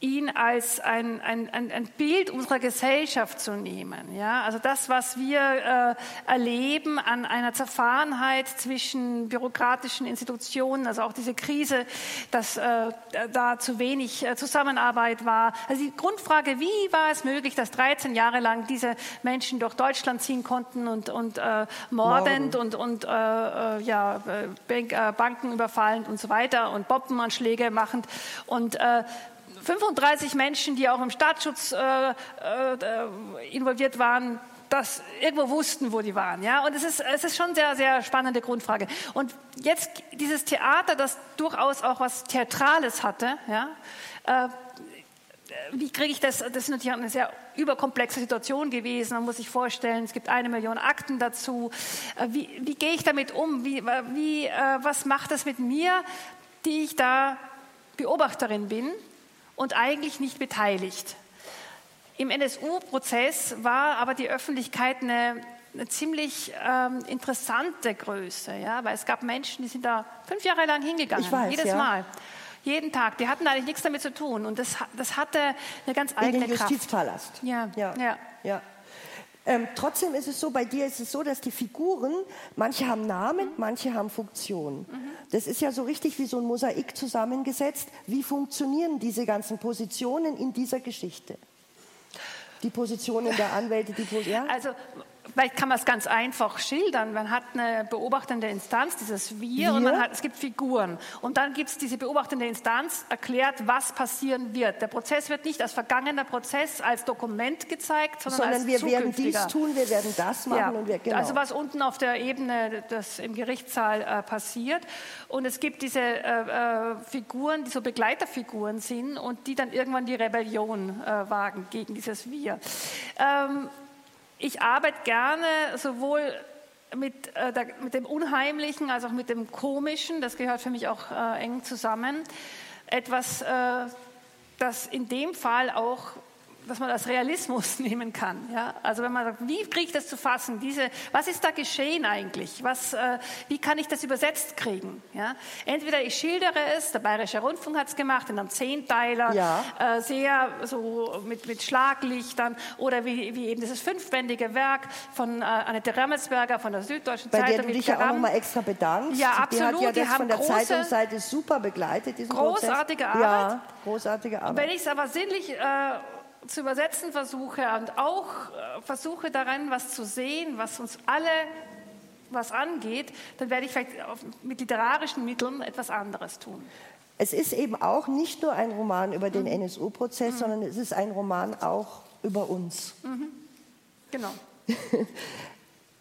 ihn als ein, ein, ein, Bild unserer Gesellschaft zu nehmen. Ja? Also das, was wir äh, erleben an einer Zerfahrenheit zwischen bürokratischen Institutionen, also auch diese Krise, dass äh, da zu wenig äh, Zusammenarbeit war. Also die Grundfrage, wie war es möglich, dass 13 Jahre lang diese Menschen durch Deutschland ziehen konnten und, und äh, mordend und, und äh, äh, ja, äh, Bank, Banken überfallend und so weiter und Bombenanschläge machend und äh, 35 Menschen, die auch im Staatsschutz äh, äh, involviert waren, das irgendwo wussten, wo die waren. Ja? Und es ist, es ist schon sehr, sehr spannende Grundfrage. Und jetzt dieses Theater, das durchaus auch was Theatrales hatte, ja? Äh, wie kriege ich das? Das ist natürlich eine sehr überkomplexe Situation gewesen. Man muss sich vorstellen, es gibt eine Million Akten dazu. Äh, Wie, wie gehe ich damit um? Wie, wie, äh, was macht das mit mir, die ich da Beobachterin bin und eigentlich nicht beteiligt? Im NSU-Prozess war aber die Öffentlichkeit eine, eine ziemlich ähm, interessante Größe, ja, weil es gab Menschen, die sind da fünf Jahre lang hingegangen, weiß, jedes ja. Mal. Jeden Tag, die hatten eigentlich nichts damit zu tun und das, das hatte eine ganz In eigene den Kraft. Justizpalast. Ja, ja. ja. ja. Ähm, trotzdem ist es so, bei dir ist es so, dass die Figuren, manche haben Namen, Mhm. manche haben Funktionen. Das ist ja so richtig wie so ein Mosaik zusammengesetzt. Wie funktionieren diese ganzen Positionen in dieser Geschichte? Die Positionen der Anwälte, die Pos ja? Also vielleicht kann man es ganz einfach schildern. Man hat eine beobachtende Instanz, dieses Wir, und Wir. man hat, es gibt Figuren. Und dann gibt es diese beobachtende Instanz, erklärt, was passieren wird. Der Prozess wird nicht als vergangener Prozess, als Dokument gezeigt, sondern, Sondern als wir werden dies tun, wir werden das machen Ja, und wir genau. Also was unten auf der Ebene das im Gerichtssaal äh, passiert. Und es gibt diese äh, äh, Figuren, die so Begleiterfiguren sind und die dann irgendwann die Rebellion äh, wagen gegen dieses Wir. Ähm, ich arbeite gerne sowohl mit, äh, der, mit dem Unheimlichen als auch mit dem Komischen. Das gehört für mich auch äh, eng zusammen. Etwas, äh, das in dem Fall auch dass man das Realismus nehmen kann. Ja? Also wenn man sagt, wie kriege ich das zu fassen? Diese, was ist da geschehen eigentlich? Was, äh, wie kann ich das übersetzt kriegen? Ja? Entweder ich schildere es, der Bayerische Rundfunk hat es gemacht, in einem Zehnteiler, Ja. äh, sehr so mit, mit Schlaglichtern oder wie, wie eben dieses fünfbändige Werk von äh, Annette Remmelsberger von der Süddeutschen bei Zeitung. der du dich ja auch Karam. nochmal extra bedankst. Ja, Die hat absolut. ja Die das haben von der große- Zeitungsseite super begleitet, diesen Großartige Prozess. Ja, Arbeit. großartige Und Arbeit. wenn ich es aber sinnlich äh, zu übersetzen versuche und auch äh, versuche daran was zu sehen, was uns alle was angeht, dann werde ich vielleicht mit literarischen Mitteln etwas anderes tun. Es ist eben auch nicht nur ein Roman über den Mhm. NSU-Prozess, sondern es ist ein Roman auch über uns. Genau.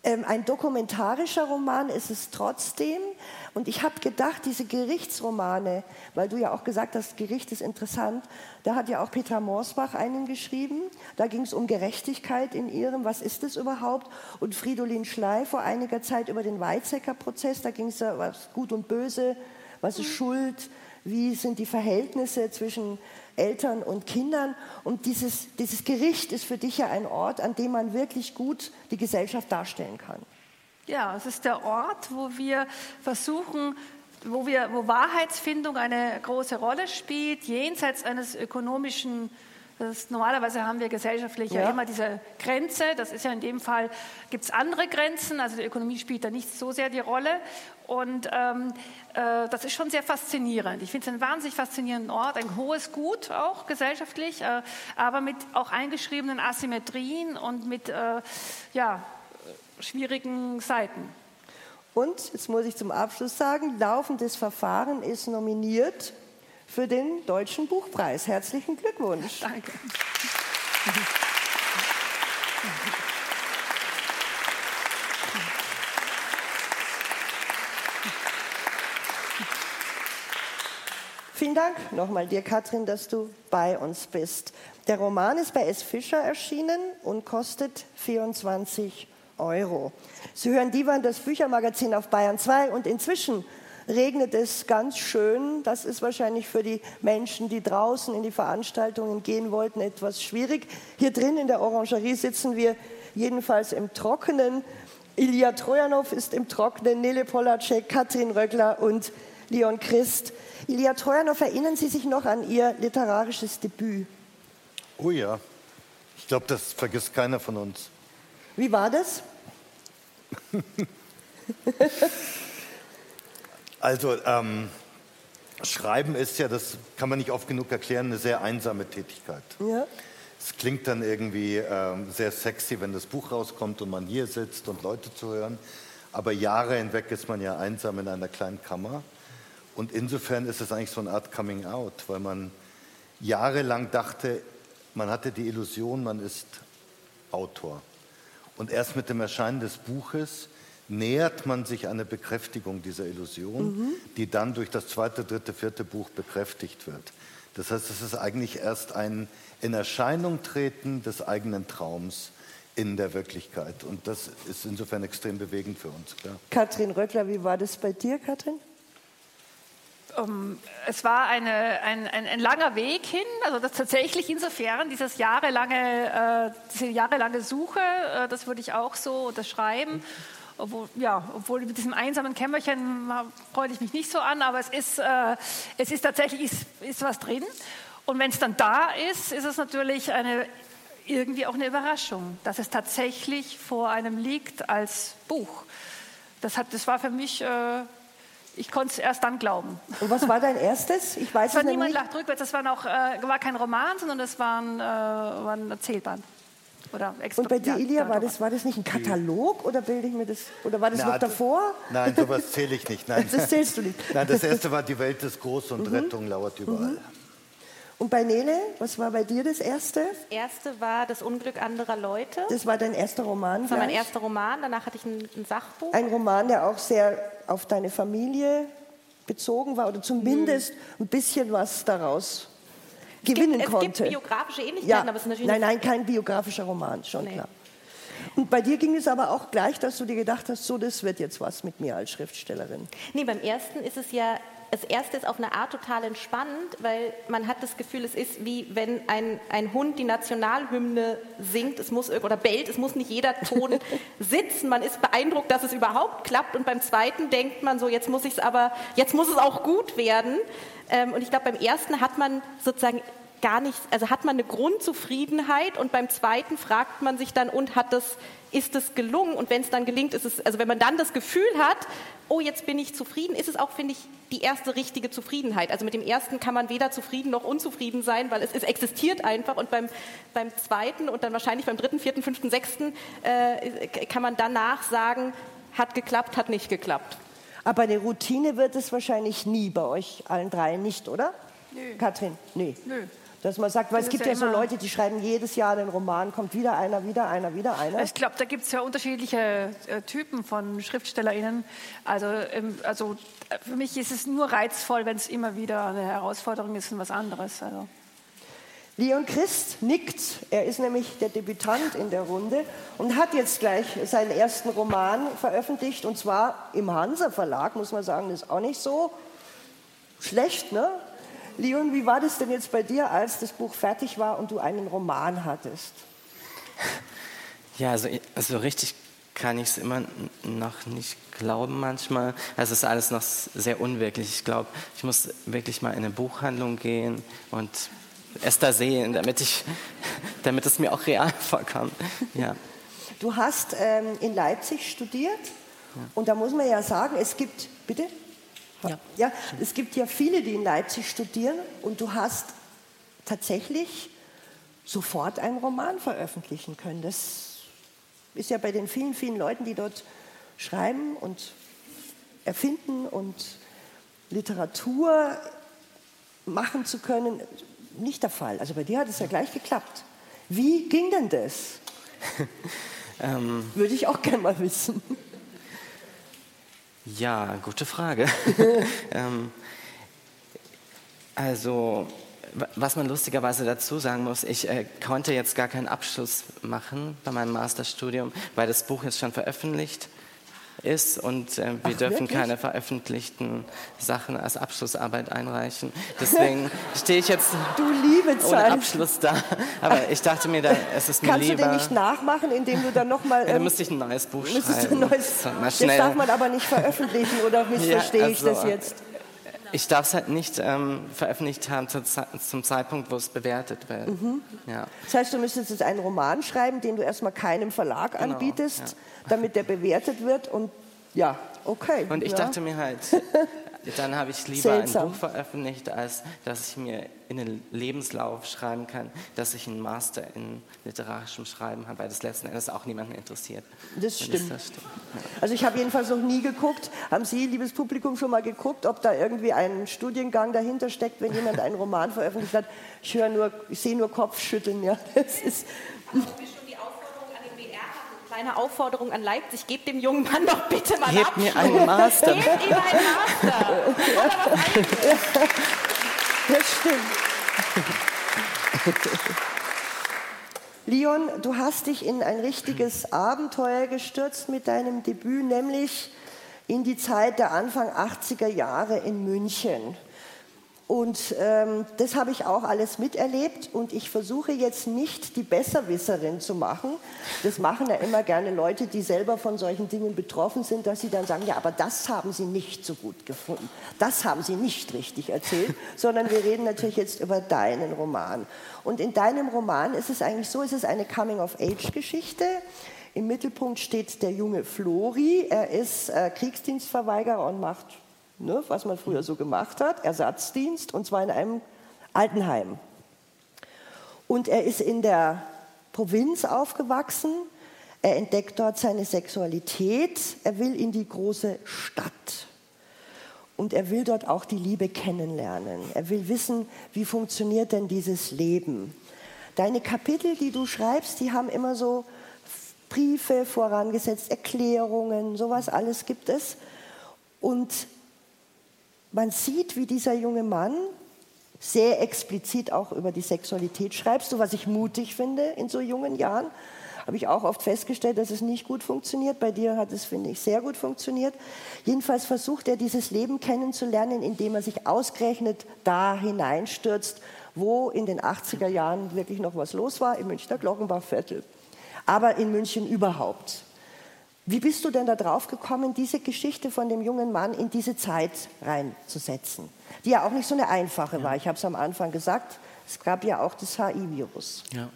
Ähm, ein dokumentarischer Roman ist es trotzdem. Und ich habe gedacht, diese Gerichtsromane, weil du ja auch gesagt hast, Gericht ist interessant, da hat ja auch Petra Morsbach einen geschrieben. Da ging es um Gerechtigkeit in ihrem, was ist es überhaupt? Und Fridolin Schley vor einiger Zeit über den Weizsäcker-Prozess, da ging es ja was Gut und Böse, was ist Schuld, wie sind die Verhältnisse zwischen Eltern und Kindern. Und dieses, dieses Gericht ist für dich ja ein Ort, an dem man wirklich gut die Gesellschaft darstellen kann. Ja, es ist der Ort, wo wir versuchen, wo, wir, wo Wahrheitsfindung eine große Rolle spielt, jenseits eines ökonomischen Das, normalerweise haben wir gesellschaftlich ja. ja. immer diese Grenze. Das ist ja in dem Fall, gibt es andere Grenzen. Also die Ökonomie spielt da nicht so sehr die Rolle. Und ähm, äh, das ist schon sehr faszinierend. Ich finde es einen wahnsinnig faszinierenden Ort, ein hohes Gut auch gesellschaftlich, äh, aber mit auch eingeschriebenen Asymmetrien und mit äh, ja, schwierigen Seiten. Und, jetzt muss ich zum Abschluss sagen, laufendes Verfahren ist nominiert für den Deutschen Buchpreis. Herzlichen Glückwunsch. Danke. Vielen Dank nochmal dir, Katrin, dass du bei uns bist. Der Roman ist bei S. Fischer erschienen und kostet 24 Euro. Sie hören Divan, das Büchermagazin auf Bayern 2 und inzwischen regnet es ganz schön. Das ist wahrscheinlich für die Menschen, die draußen in die Veranstaltungen gehen wollten, etwas schwierig. Hier drin in der Orangerie sitzen wir jedenfalls im Trockenen. Ilya Trojanow ist im Trockenen, Nele Polacek, Katrin Röckler und Leon Christ. Ilya Trojanow, erinnern Sie sich noch an Ihr literarisches Debüt? Oh ja, ich glaube, das vergisst keiner von uns. Wie war das? Also ähm, Schreiben ist ja, das kann man nicht oft genug erklären, eine sehr einsame Tätigkeit. Ja. Es klingt dann irgendwie ähm, sehr sexy, wenn das Buch rauskommt und man hier sitzt und Leute zu hören. Aber Jahre hinweg ist man ja einsam in einer kleinen Kammer. Und insofern ist es eigentlich so eine Art Coming Out, weil man jahrelang dachte, man hatte die Illusion, man ist Autor. Und erst mit dem Erscheinen des Buches nähert man sich einer Bekräftigung dieser Illusion, mhm. die dann durch das zweite, dritte, vierte Buch bekräftigt wird. Das heißt, es ist eigentlich erst ein in Erscheinung treten des eigenen Traums in der Wirklichkeit. Und das ist insofern extrem bewegend für uns. Klar. Katrin Röttler, wie war das bei dir, Katrin? Um, es war eine, ein, ein, ein, langer Weg hin, also das tatsächlich insofern, dieses jahrelange, äh, diese jahrelange Suche, äh, das würde ich auch so unterschreiben. Mhm obwohl, ja, obwohl mit diesem einsamen Kämmerchen freue ich mich nicht so an, aber es ist, äh, es ist tatsächlich ist, ist was drin. Und wenn es dann da ist, ist es natürlich eine, irgendwie auch eine Überraschung, dass es tatsächlich vor einem liegt als Buch. Das, hat, das war für mich, äh, ich konnte es erst dann glauben. Und was war dein erstes? Ich weiß es war Niemand lacht rückwärts, das war, noch, äh, war kein Roman, sondern das war ein, äh, war ein Erzählband. Oder extra Und bei dir, Ilia, war das, war das nicht ein Katalog oder bilde ich mir das, oder war das Na, noch davor? Nein, sowas zähle ich nicht. Nein. Das zählst du nicht. Nein, das erste war Die Welt ist groß und mhm. Rettung lauert überall. Mhm. Und bei Nele, was war bei dir das erste? Das erste war Das Unglück anderer Leute. Das war dein erster Roman? Das war mein erster Roman, danach hatte ich ein, ein Sachbuch. Ein Roman, der auch sehr auf deine Familie bezogen war oder zumindest mhm. ein bisschen was daraus gewinnen gibt, konnte. Es gibt biografische Ähnlichkeiten, ja. aber es ist natürlich Nein, nein, kein biografischer Roman, schon nee. klar. Und bei dir ging es aber auch gleich, dass du dir gedacht hast, so, das wird jetzt was mit mir als Schriftstellerin. Nee, beim ersten ist es ja das erste ist auf eine Art total entspannend, weil man hat das Gefühl, es ist wie wenn ein, ein Hund die Nationalhymne singt, es muss oder bellt, es muss nicht jeder Ton sitzen. Man ist beeindruckt, dass es überhaupt klappt. Und beim zweiten denkt man so, jetzt muss ich es aber, jetzt muss es auch gut werden. Ähm, und ich glaube, beim ersten hat man sozusagen gar nicht, also hat man eine Grundzufriedenheit und beim zweiten fragt man sich dann, und hat das, ist es gelungen? Und wenn es dann gelingt, ist es, also wenn man dann das Gefühl hat, oh, jetzt bin ich zufrieden, ist es auch, finde ich, die erste richtige Zufriedenheit. Also mit dem ersten kann man weder zufrieden noch unzufrieden sein, weil es, es existiert einfach. Und beim, beim zweiten und dann wahrscheinlich beim dritten, vierten, fünften, sechsten äh, kann man danach sagen, hat geklappt, hat nicht geklappt. Aber eine Routine wird es wahrscheinlich nie bei euch allen dreien nicht, oder? Nö. Katrin? Nee. Nö. Dass man sagt, weil es gibt ja, ja so Leute, die schreiben jedes Jahr den Roman, kommt wieder einer, wieder einer, wieder einer. Ich glaube, da gibt es ja unterschiedliche äh, Typen von SchriftstellerInnen. Also, ähm, also äh, für mich ist es nur reizvoll, wenn es immer wieder eine Herausforderung ist und was anderes. Also. Leon Christ nickt, er ist nämlich der Debütant in der Runde und hat jetzt gleich seinen ersten Roman veröffentlicht und zwar im Hansa Verlag, muss man sagen, das ist auch nicht so schlecht, ne? Leon, wie war das denn jetzt bei dir, als das Buch fertig war und du einen Roman hattest? Ja, also, also richtig kann ich es immer noch nicht glauben manchmal. Es ist alles noch sehr unwirklich. Ich glaube, ich muss wirklich mal in eine Buchhandlung gehen und es da sehen, damit, ich, damit es mir auch real vorkommt. Ja. Du hast ähm, in Leipzig studiert ja. und da muss man ja sagen, es gibt, bitte? Ja. ja. Es gibt ja viele, die in Leipzig studieren und du hast tatsächlich sofort einen Roman veröffentlichen können. Das ist ja bei den vielen, vielen Leuten, die dort schreiben und erfinden und Literatur machen zu können, nicht der Fall. Also bei dir hat es ja gleich geklappt. Wie ging denn das? ähm, Würde ich auch gerne mal wissen. Ja, gute Frage. ähm, also, was man lustigerweise dazu sagen muss, ich äh, konnte jetzt gar keinen Abschluss machen bei meinem Masterstudium, weil das Buch jetzt schon veröffentlicht ist und äh, wir Ach, dürfen wirklich? keine veröffentlichten Sachen als Abschlussarbeit einreichen. Deswegen stehe ich jetzt ohne Abschluss da. Aber ich dachte mir, da, es ist mir Kannst lieber... Kannst du den nicht nachmachen, indem du dann nochmal... Ähm, ja, dann müsste ich ein neues Buch schreiben. Neues, das darf man aber nicht veröffentlichen, oder missverstehe ja, also, ich das jetzt? Ich darf es halt nicht ähm, veröffentlicht haben zu, zum Zeitpunkt, wo es bewertet wird. Mhm. Ja. Das heißt, du müsstest jetzt einen Roman schreiben, den du erstmal keinem Verlag genau, anbietest, ja. damit der bewertet wird und ja, okay. Und ich ja. dachte mir halt, dann habe ich lieber Seltsam. ein Buch veröffentlicht, als dass ich mir in den Lebenslauf schreiben kann, dass ich einen Master in literarischem Schreiben habe, weil das letzten Endes auch niemanden interessiert. Das stimmt. Das stimmt. Ja. Also ich habe jedenfalls noch nie geguckt. Haben Sie, liebes Publikum, schon mal geguckt, ob da irgendwie ein Studiengang dahinter steckt, wenn jemand einen Roman veröffentlicht hat? Ich höre nur, ich sehe nur Kopfschütteln. Ja, das ist kleine Aufforderung an Leipzig, gebt dem jungen Mann doch bitte mal Gebt mir einen Master. Gebt ihm einen Master. das stimmt. Leon, du hast dich in ein richtiges Abenteuer gestürzt mit deinem Debüt, nämlich in die Zeit der Anfang 80er Jahre in München. Und ähm, das habe ich auch alles miterlebt und ich versuche jetzt nicht die Besserwisserin zu machen. Das machen ja immer gerne Leute, die selber von solchen Dingen betroffen sind, dass sie dann sagen, ja, aber das haben sie nicht so gut gefunden, das haben sie nicht richtig erzählt, sondern wir reden natürlich jetzt über deinen Roman. Und in deinem Roman ist es eigentlich so, es ist eine Coming-of-Age-Geschichte. Im Mittelpunkt steht der junge Flori. Er ist äh, Kriegsdienstverweigerer und macht ne, was man früher so gemacht hat, Ersatzdienst, und zwar in einem Altenheim. Und er ist in der Provinz aufgewachsen, er entdeckt dort seine Sexualität, er will in die große Stadt. Und er will dort auch die Liebe kennenlernen. Er will wissen, wie funktioniert denn dieses Leben. Deine Kapitel, die du schreibst, die haben immer so Briefe vorangesetzt, Erklärungen, sowas alles gibt es. Und man sieht, wie dieser junge Mann sehr explizit auch über die Sexualität schreibt, so was ich mutig finde in so jungen Jahren. Habe ich auch oft festgestellt, dass es nicht gut funktioniert. Bei dir hat es, finde ich, sehr gut funktioniert. Jedenfalls versucht er, dieses Leben kennenzulernen, indem er sich ausgerechnet da hineinstürzt, wo in den 80er Jahren wirklich noch was los war, im Münchner Glockenbachviertel. Aber in München überhaupt. Wie bist du denn da drauf gekommen, diese Geschichte von dem jungen Mann in diese Zeit reinzusetzen, die ja auch nicht so eine einfache ja. war. Ich habe es am Anfang gesagt, es gab ja auch das HI-Virus. Ja.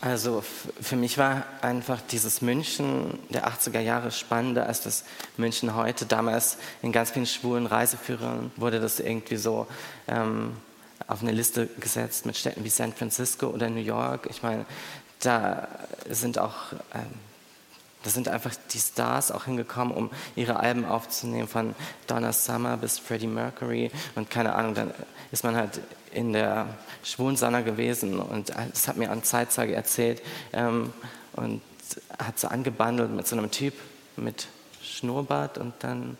Also für mich war einfach dieses München der 80er Jahre spannender als das München heute. Damals in ganz vielen schwulen Reiseführern wurde das irgendwie so ähm, auf eine Liste gesetzt mit Städten wie San Francisco oder New York. Ich meine, da sind auch ähm, da sind einfach die Stars auch hingekommen, um ihre Alben aufzunehmen, von Donna Summer bis Freddie Mercury und keine Ahnung, dann ist man halt in der Schwulensauna gewesen und das hat mir ein Zeitzeuge erzählt ähm, und hat so angebandelt mit so einem Typ mit Schnurrbart und dann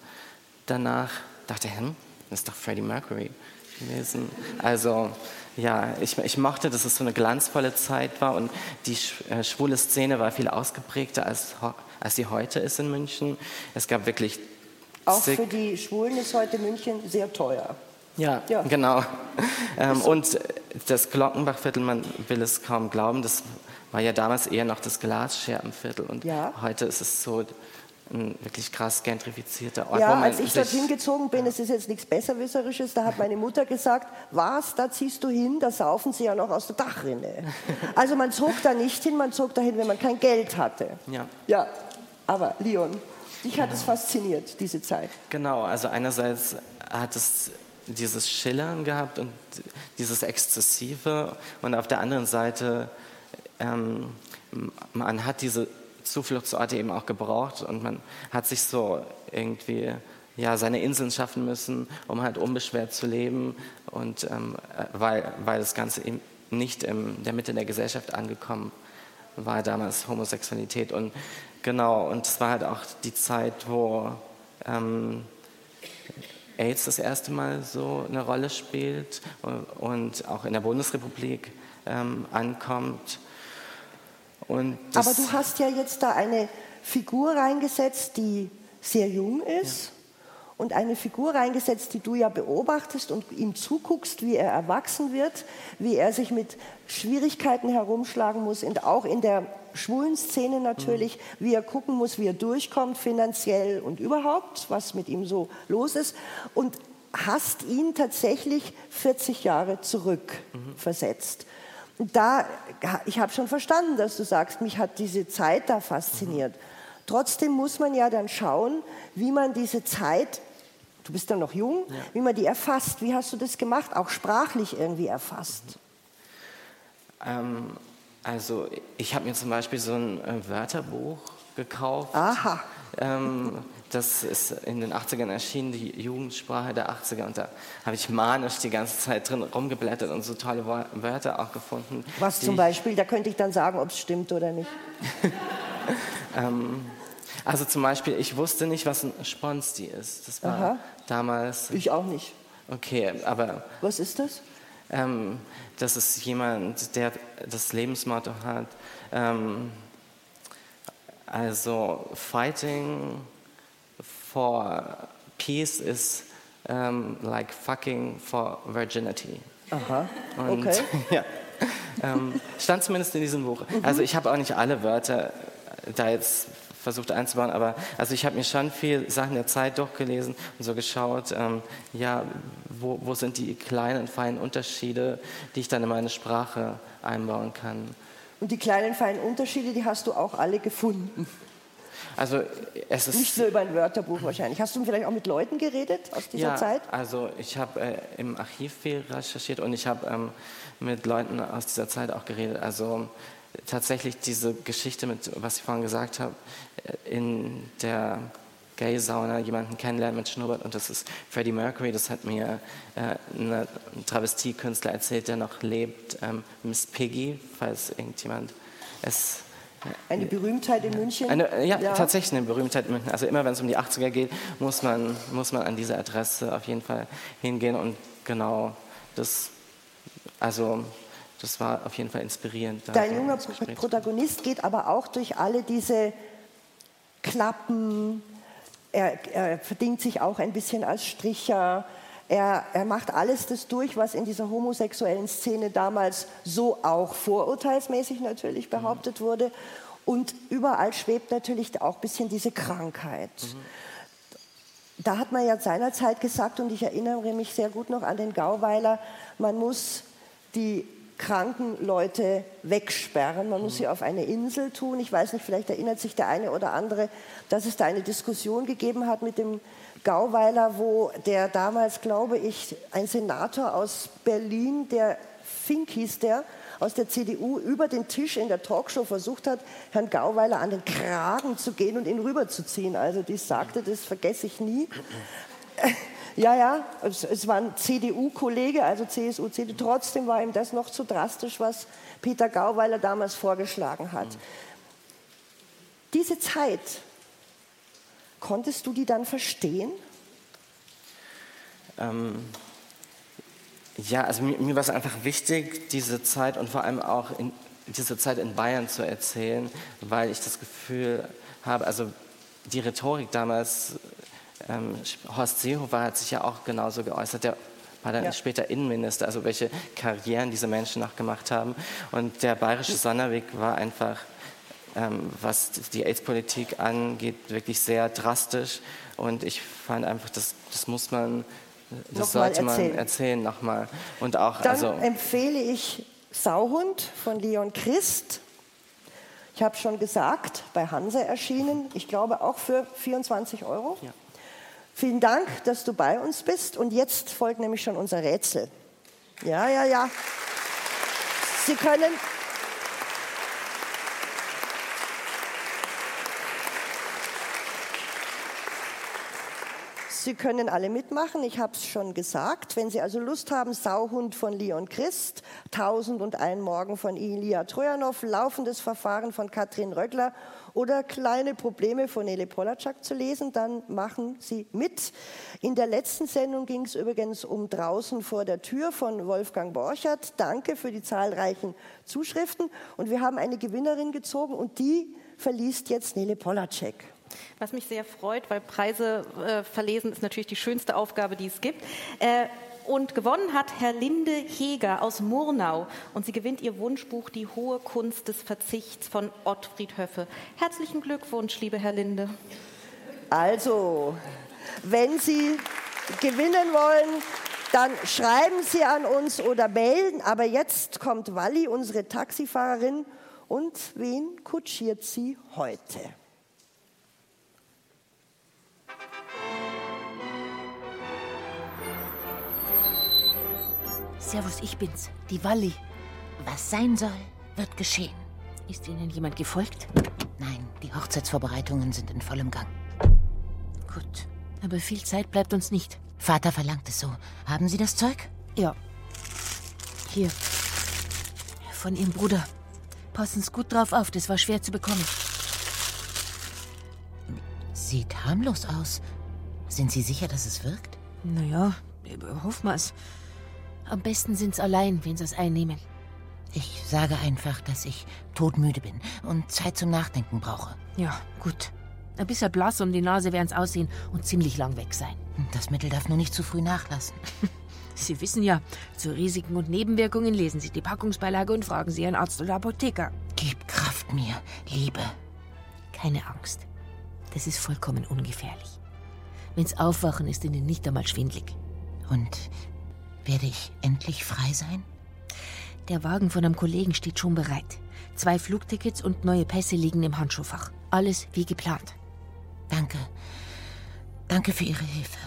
danach dachte hm, das ist doch Freddie Mercury gewesen. Also ja, ich, ich mochte, dass es so eine glanzvolle Zeit war und die äh, schwule Szene war viel ausgeprägter, als, als sie heute ist in München. Es gab wirklich. Auch für die Schwulen ist heute München sehr teuer. Ja, ja. genau. Ähm, so. Und das Glockenbachviertel, man will es kaum glauben, das war ja damals eher noch das Glasscherbenviertel und ja. heute ist es so ein wirklich krass gentrifizierter Ort. Ja, als ich dorthin gezogen bin, es ist jetzt nichts Besserwisserisches, da hat meine Mutter gesagt, was, da ziehst du hin, da saufen sie ja noch aus der Dachrinne. Also man zog da nicht hin, man zog dahin, wenn man kein Geld hatte. Ja. Ja, aber Leon, dich hat es fasziniert, diese Zeit. Genau, also einerseits hat es dieses Schillern gehabt und dieses Exzessive und auf der anderen Seite, ähm, man hat diese Zufluchtsorte eben auch gebraucht und man hat sich so irgendwie ja, seine Inseln schaffen müssen, um halt unbeschwert zu leben und ähm, weil, weil das Ganze eben nicht in der Mitte der Gesellschaft angekommen war damals Homosexualität. Und genau und es war halt auch die Zeit, wo ähm, AIDS das erste Mal so eine Rolle spielt und auch in der Bundesrepublik ähm, ankommt aber du hast ja jetzt da eine Figur reingesetzt, die sehr jung ist. Ja. Und eine Figur reingesetzt, die du ja beobachtest und ihm zuguckst, wie er erwachsen wird, wie er sich mit Schwierigkeiten herumschlagen muss und auch in der schwulen Szene natürlich, mhm. wie er gucken muss, wie er durchkommt finanziell und überhaupt, was mit ihm so los ist. Und hast ihn tatsächlich 40 Jahre zurückversetzt. Mhm da, ich habe schon verstanden, dass du sagst, mich hat diese Zeit da fasziniert. Mhm. Trotzdem muss man ja dann schauen, wie man diese Zeit, du bist ja noch jung, ja. wie man die erfasst. Wie hast du das gemacht, auch sprachlich irgendwie erfasst? Ähm, also ich habe mir zum Beispiel so ein äh, Wörterbuch gekauft. Aha. Ähm, das ist in den 80ern erschienen, die Jugendsprache der 80er. Und da habe ich manisch die ganze Zeit drin rumgeblättert und so tolle Wörter auch gefunden. Was zum Beispiel? Da könnte ich dann sagen, ob es stimmt oder nicht. ähm, also zum Beispiel, ich wusste nicht, was ein Sponsti ist. Das war Aha. damals. Ich auch nicht. Okay, aber. Was ist das? Ähm, das ist jemand, der das Lebensmotto hat. Ähm, also, fighting for peace is um, like fucking for virginity. Aha, Und, okay. ja, ähm, stand zumindest in diesem Buch. Mhm. Also ich habe auch nicht alle Wörter da jetzt versucht einzubauen, aber also ich habe mir schon viel Sachen der Zeit durchgelesen und so geschaut, ähm, ja, wo, wo sind die kleinen, feinen Unterschiede, die ich dann in meine Sprache einbauen kann. Und die kleinen, feinen Unterschiede, die hast du auch alle gefunden? Also es ist nicht nur über ein Wörterbuch wahrscheinlich. Hast du vielleicht auch mit Leuten geredet aus dieser ja, Zeit? Also ich habe äh, im Archiv viel recherchiert und ich habe ähm, mit Leuten aus dieser Zeit auch geredet. Also tatsächlich diese Geschichte mit, was ich vorhin gesagt habe, äh, in der Gay-Sauna jemanden kennenlernen mit Schnurrbart und das ist Freddie Mercury. Das hat mir äh, ein Travestiekünstler erzählt, der noch lebt, ähm, Miss Piggy, falls irgendjemand es eine Berühmtheit in München? Eine, ja, ja, tatsächlich eine Berühmtheit in München. Also immer wenn es um die 80er geht, muss man, muss man an diese Adresse auf jeden Fall hingehen und genau das, also das war auf jeden Fall inspirierend. Dein junger Protagonist geht aber auch durch alle diese Klappen, er, er verdient sich auch ein bisschen als Stricher, er, er, macht alles das durch, was in dieser homosexuellen Szene damals so auch vorurteilsmäßig natürlich behauptet wurde. Und überall schwebt natürlich auch ein bisschen diese Krankheit. Mhm. Da hat man ja seinerzeit gesagt, und ich erinnere mich sehr gut noch an den Gauweiler, man muss die kranken Leute wegsperren. Man muss mhm. sie auf eine Insel tun. Ich weiß nicht, vielleicht erinnert sich der eine oder andere, dass es da eine Diskussion gegeben hat mit dem Gauweiler, wo der damals, glaube ich, ein Senator aus Berlin, der Fink hieß der, aus der CDU über den Tisch in der Talkshow versucht hat, Herrn Gauweiler an den Kragen zu gehen und ihn rüberzuziehen. Also die sagte, das vergesse ich nie. Ja, ja, es, es war ein CDU-Kollege, also CSU, CDU. Trotzdem war ihm das noch zu drastisch, was Peter Gauweiler damals vorgeschlagen hat. Diese Zeit, konntest du die dann verstehen? Ähm, ja, also mir, mir war es einfach wichtig, diese Zeit und vor allem auch in, diese Zeit in Bayern zu erzählen, weil ich das Gefühl habe, also die Rhetorik damals ähm, Horst Seehofer hat sich ja auch genauso geäußert. Der war dann ja. später Innenminister, also welche Karrieren diese Menschen noch gemacht haben. Und der bayerische Sonderweg war einfach was die AIDS-Politik angeht, wirklich sehr drastisch. Und ich fand einfach, das, das muss man, das Nochmal sollte man erzählen. erzählen nochmal. Und auch, Dann also, empfehle ich Sauhund von Leon Christ. Ich habe schon gesagt, bei Hanse erschienen. Ich glaube auch für 24 Euro. Ja. Vielen Dank, dass du bei uns bist. Und jetzt folgt nämlich schon unser Rätsel. Ja, ja, ja. Sie können. Sie können alle mitmachen, ich habe es schon gesagt. Wenn Sie also Lust haben, Sauhund von Leon Christ, 1001 Morgen von Ilya Trojanow, laufendes Verfahren von Katrin Röckler oder kleine Probleme von Nele Polacek zu lesen, dann machen Sie mit. In der letzten Sendung ging es übrigens um Draußen vor der Tür von Wolfgang Borchert. Danke für die zahlreichen Zuschriften. Und wir haben eine Gewinnerin gezogen und die verliest jetzt Nele Polacek. Was mich sehr freut, weil Preise äh, verlesen ist natürlich die schönste Aufgabe, die es gibt. Äh, und gewonnen hat Herr Linde Heger aus Murnau. Und sie gewinnt ihr Wunschbuch Die hohe Kunst des Verzichts von Ottfried Höffe. Herzlichen Glückwunsch, liebe Herr Linde. Also, wenn Sie gewinnen wollen, dann schreiben Sie an uns oder melden. Aber jetzt kommt Walli, unsere Taxifahrerin. Und wen kutschiert sie heute? Servus, ich bin's, die Walli. Was sein soll, wird geschehen. Ist Ihnen jemand gefolgt? Nein, die Hochzeitsvorbereitungen sind in vollem Gang. Gut, aber viel Zeit bleibt uns nicht. Vater verlangt es so. Haben Sie das Zeug? Ja. Hier. Von Ihrem Bruder. Passen's gut drauf auf, das war schwer zu bekommen. Sieht harmlos aus. Sind Sie sicher, dass es wirkt? Naja, hoffen wir's. Am besten sind's allein, wenn sie's einnehmen. Ich sage einfach, dass ich todmüde bin und Zeit zum Nachdenken brauche. Ja, gut. Ein bisschen blass um die Nase werden's aussehen und ziemlich lang weg sein. Das Mittel darf nur nicht zu früh nachlassen. Sie wissen ja, zu Risiken und Nebenwirkungen lesen Sie die Packungsbeilage und fragen Sie Ihren Arzt oder Apotheker. Gib Kraft mir, Liebe. Keine Angst. Das ist vollkommen ungefährlich. Wenn's aufwachen, ist Ihnen nicht einmal schwindlig. Und werde ich endlich frei sein? Der Wagen von einem Kollegen steht schon bereit. Zwei Flugtickets und neue Pässe liegen im Handschuhfach. Alles wie geplant. Danke. Danke für Ihre Hilfe.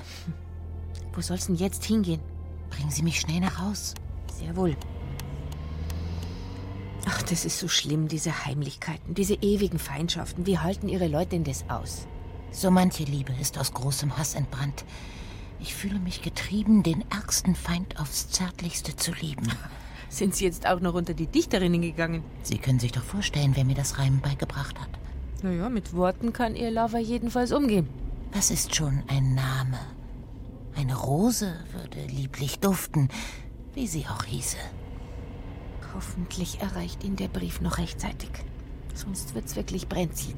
Wo soll's denn jetzt hingehen? Bringen Sie mich schnell nach Haus. Sehr wohl. Ach, das ist so schlimm, diese Heimlichkeiten, diese ewigen Feindschaften. Wie halten Ihre Leute denn das aus? So manche Liebe ist aus großem Hass entbrannt. Ich fühle mich getrieben, den ärgsten Feind aufs Zärtlichste zu lieben. Sind Sie jetzt auch noch unter die Dichterinnen gegangen? Sie können sich doch vorstellen, wer mir das Reimen beigebracht hat. Naja, mit Worten kann Ihr Lover jedenfalls umgehen. Was ist schon ein Name? Eine Rose würde lieblich duften, wie sie auch hieße. Hoffentlich erreicht ihn der Brief noch rechtzeitig. Sonst wird's wirklich brenzlig.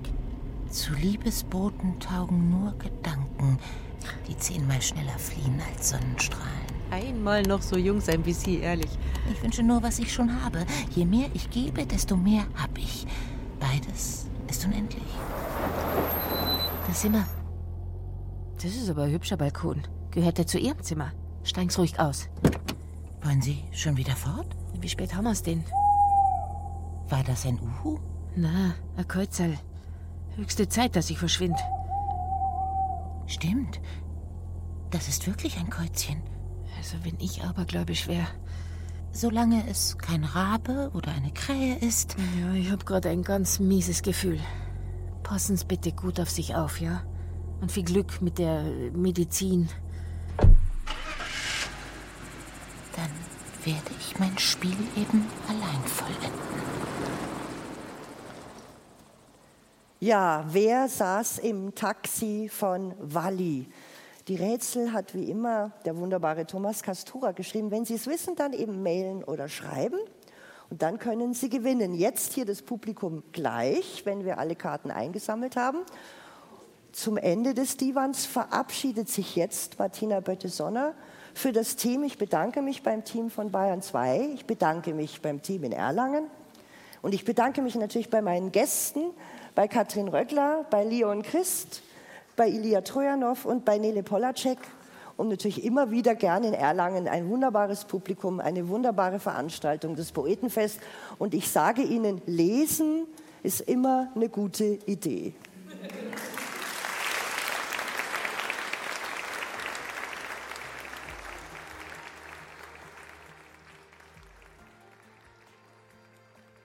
Zu Liebesboten taugen nur Gedanken, die zehnmal schneller fliehen als Sonnenstrahlen. Einmal noch so jung sein wie Sie, ehrlich. Ich wünsche nur, was ich schon habe. Je mehr ich gebe, desto mehr hab ich. Beides ist unendlich. Da sind wir. Das ist aber ein hübscher Balkon. Gehört der zu Ihrem Zimmer? Steigen's ruhig aus. Wollen Sie schon wieder fort? Wie spät haben wir's denn? War das ein Uhu? Na, ein Kreuzerl. Höchste Zeit, dass ich verschwind. Stimmt. Das ist wirklich ein Kreuzchen. Also wenn ich abergläubisch wäre. Solange es kein Rabe oder eine Krähe ist. Ja, ich habe gerade ein ganz mieses Gefühl. Passen Sie bitte gut auf sich auf, ja? Und viel Glück mit der Medizin. Dann werde ich mein Spiel eben allein vollenden. Ja, wer saß im Taxi von Walli? Die Rätsel hat wie immer der wunderbare Thomas Castura geschrieben. Wenn Sie es wissen, dann eben mailen oder schreiben. Und dann können Sie gewinnen. Jetzt hier das Publikum gleich, wenn wir alle Karten eingesammelt haben. Zum Ende des Divans verabschiedet sich jetzt Martina Bötte-Sonner für das Team. Ich bedanke mich beim Team von Bayern 2. Ich bedanke mich beim Team in Erlangen. Und ich bedanke mich natürlich bei meinen Gästen, bei Katrin Röckler, bei Leon Christ, bei Ilya Trojanow und bei Nele Polacek und natürlich immer wieder gerne in Erlangen ein wunderbares Publikum, eine wunderbare Veranstaltung, das Poetenfest. Und ich sage Ihnen, lesen ist immer eine gute Idee.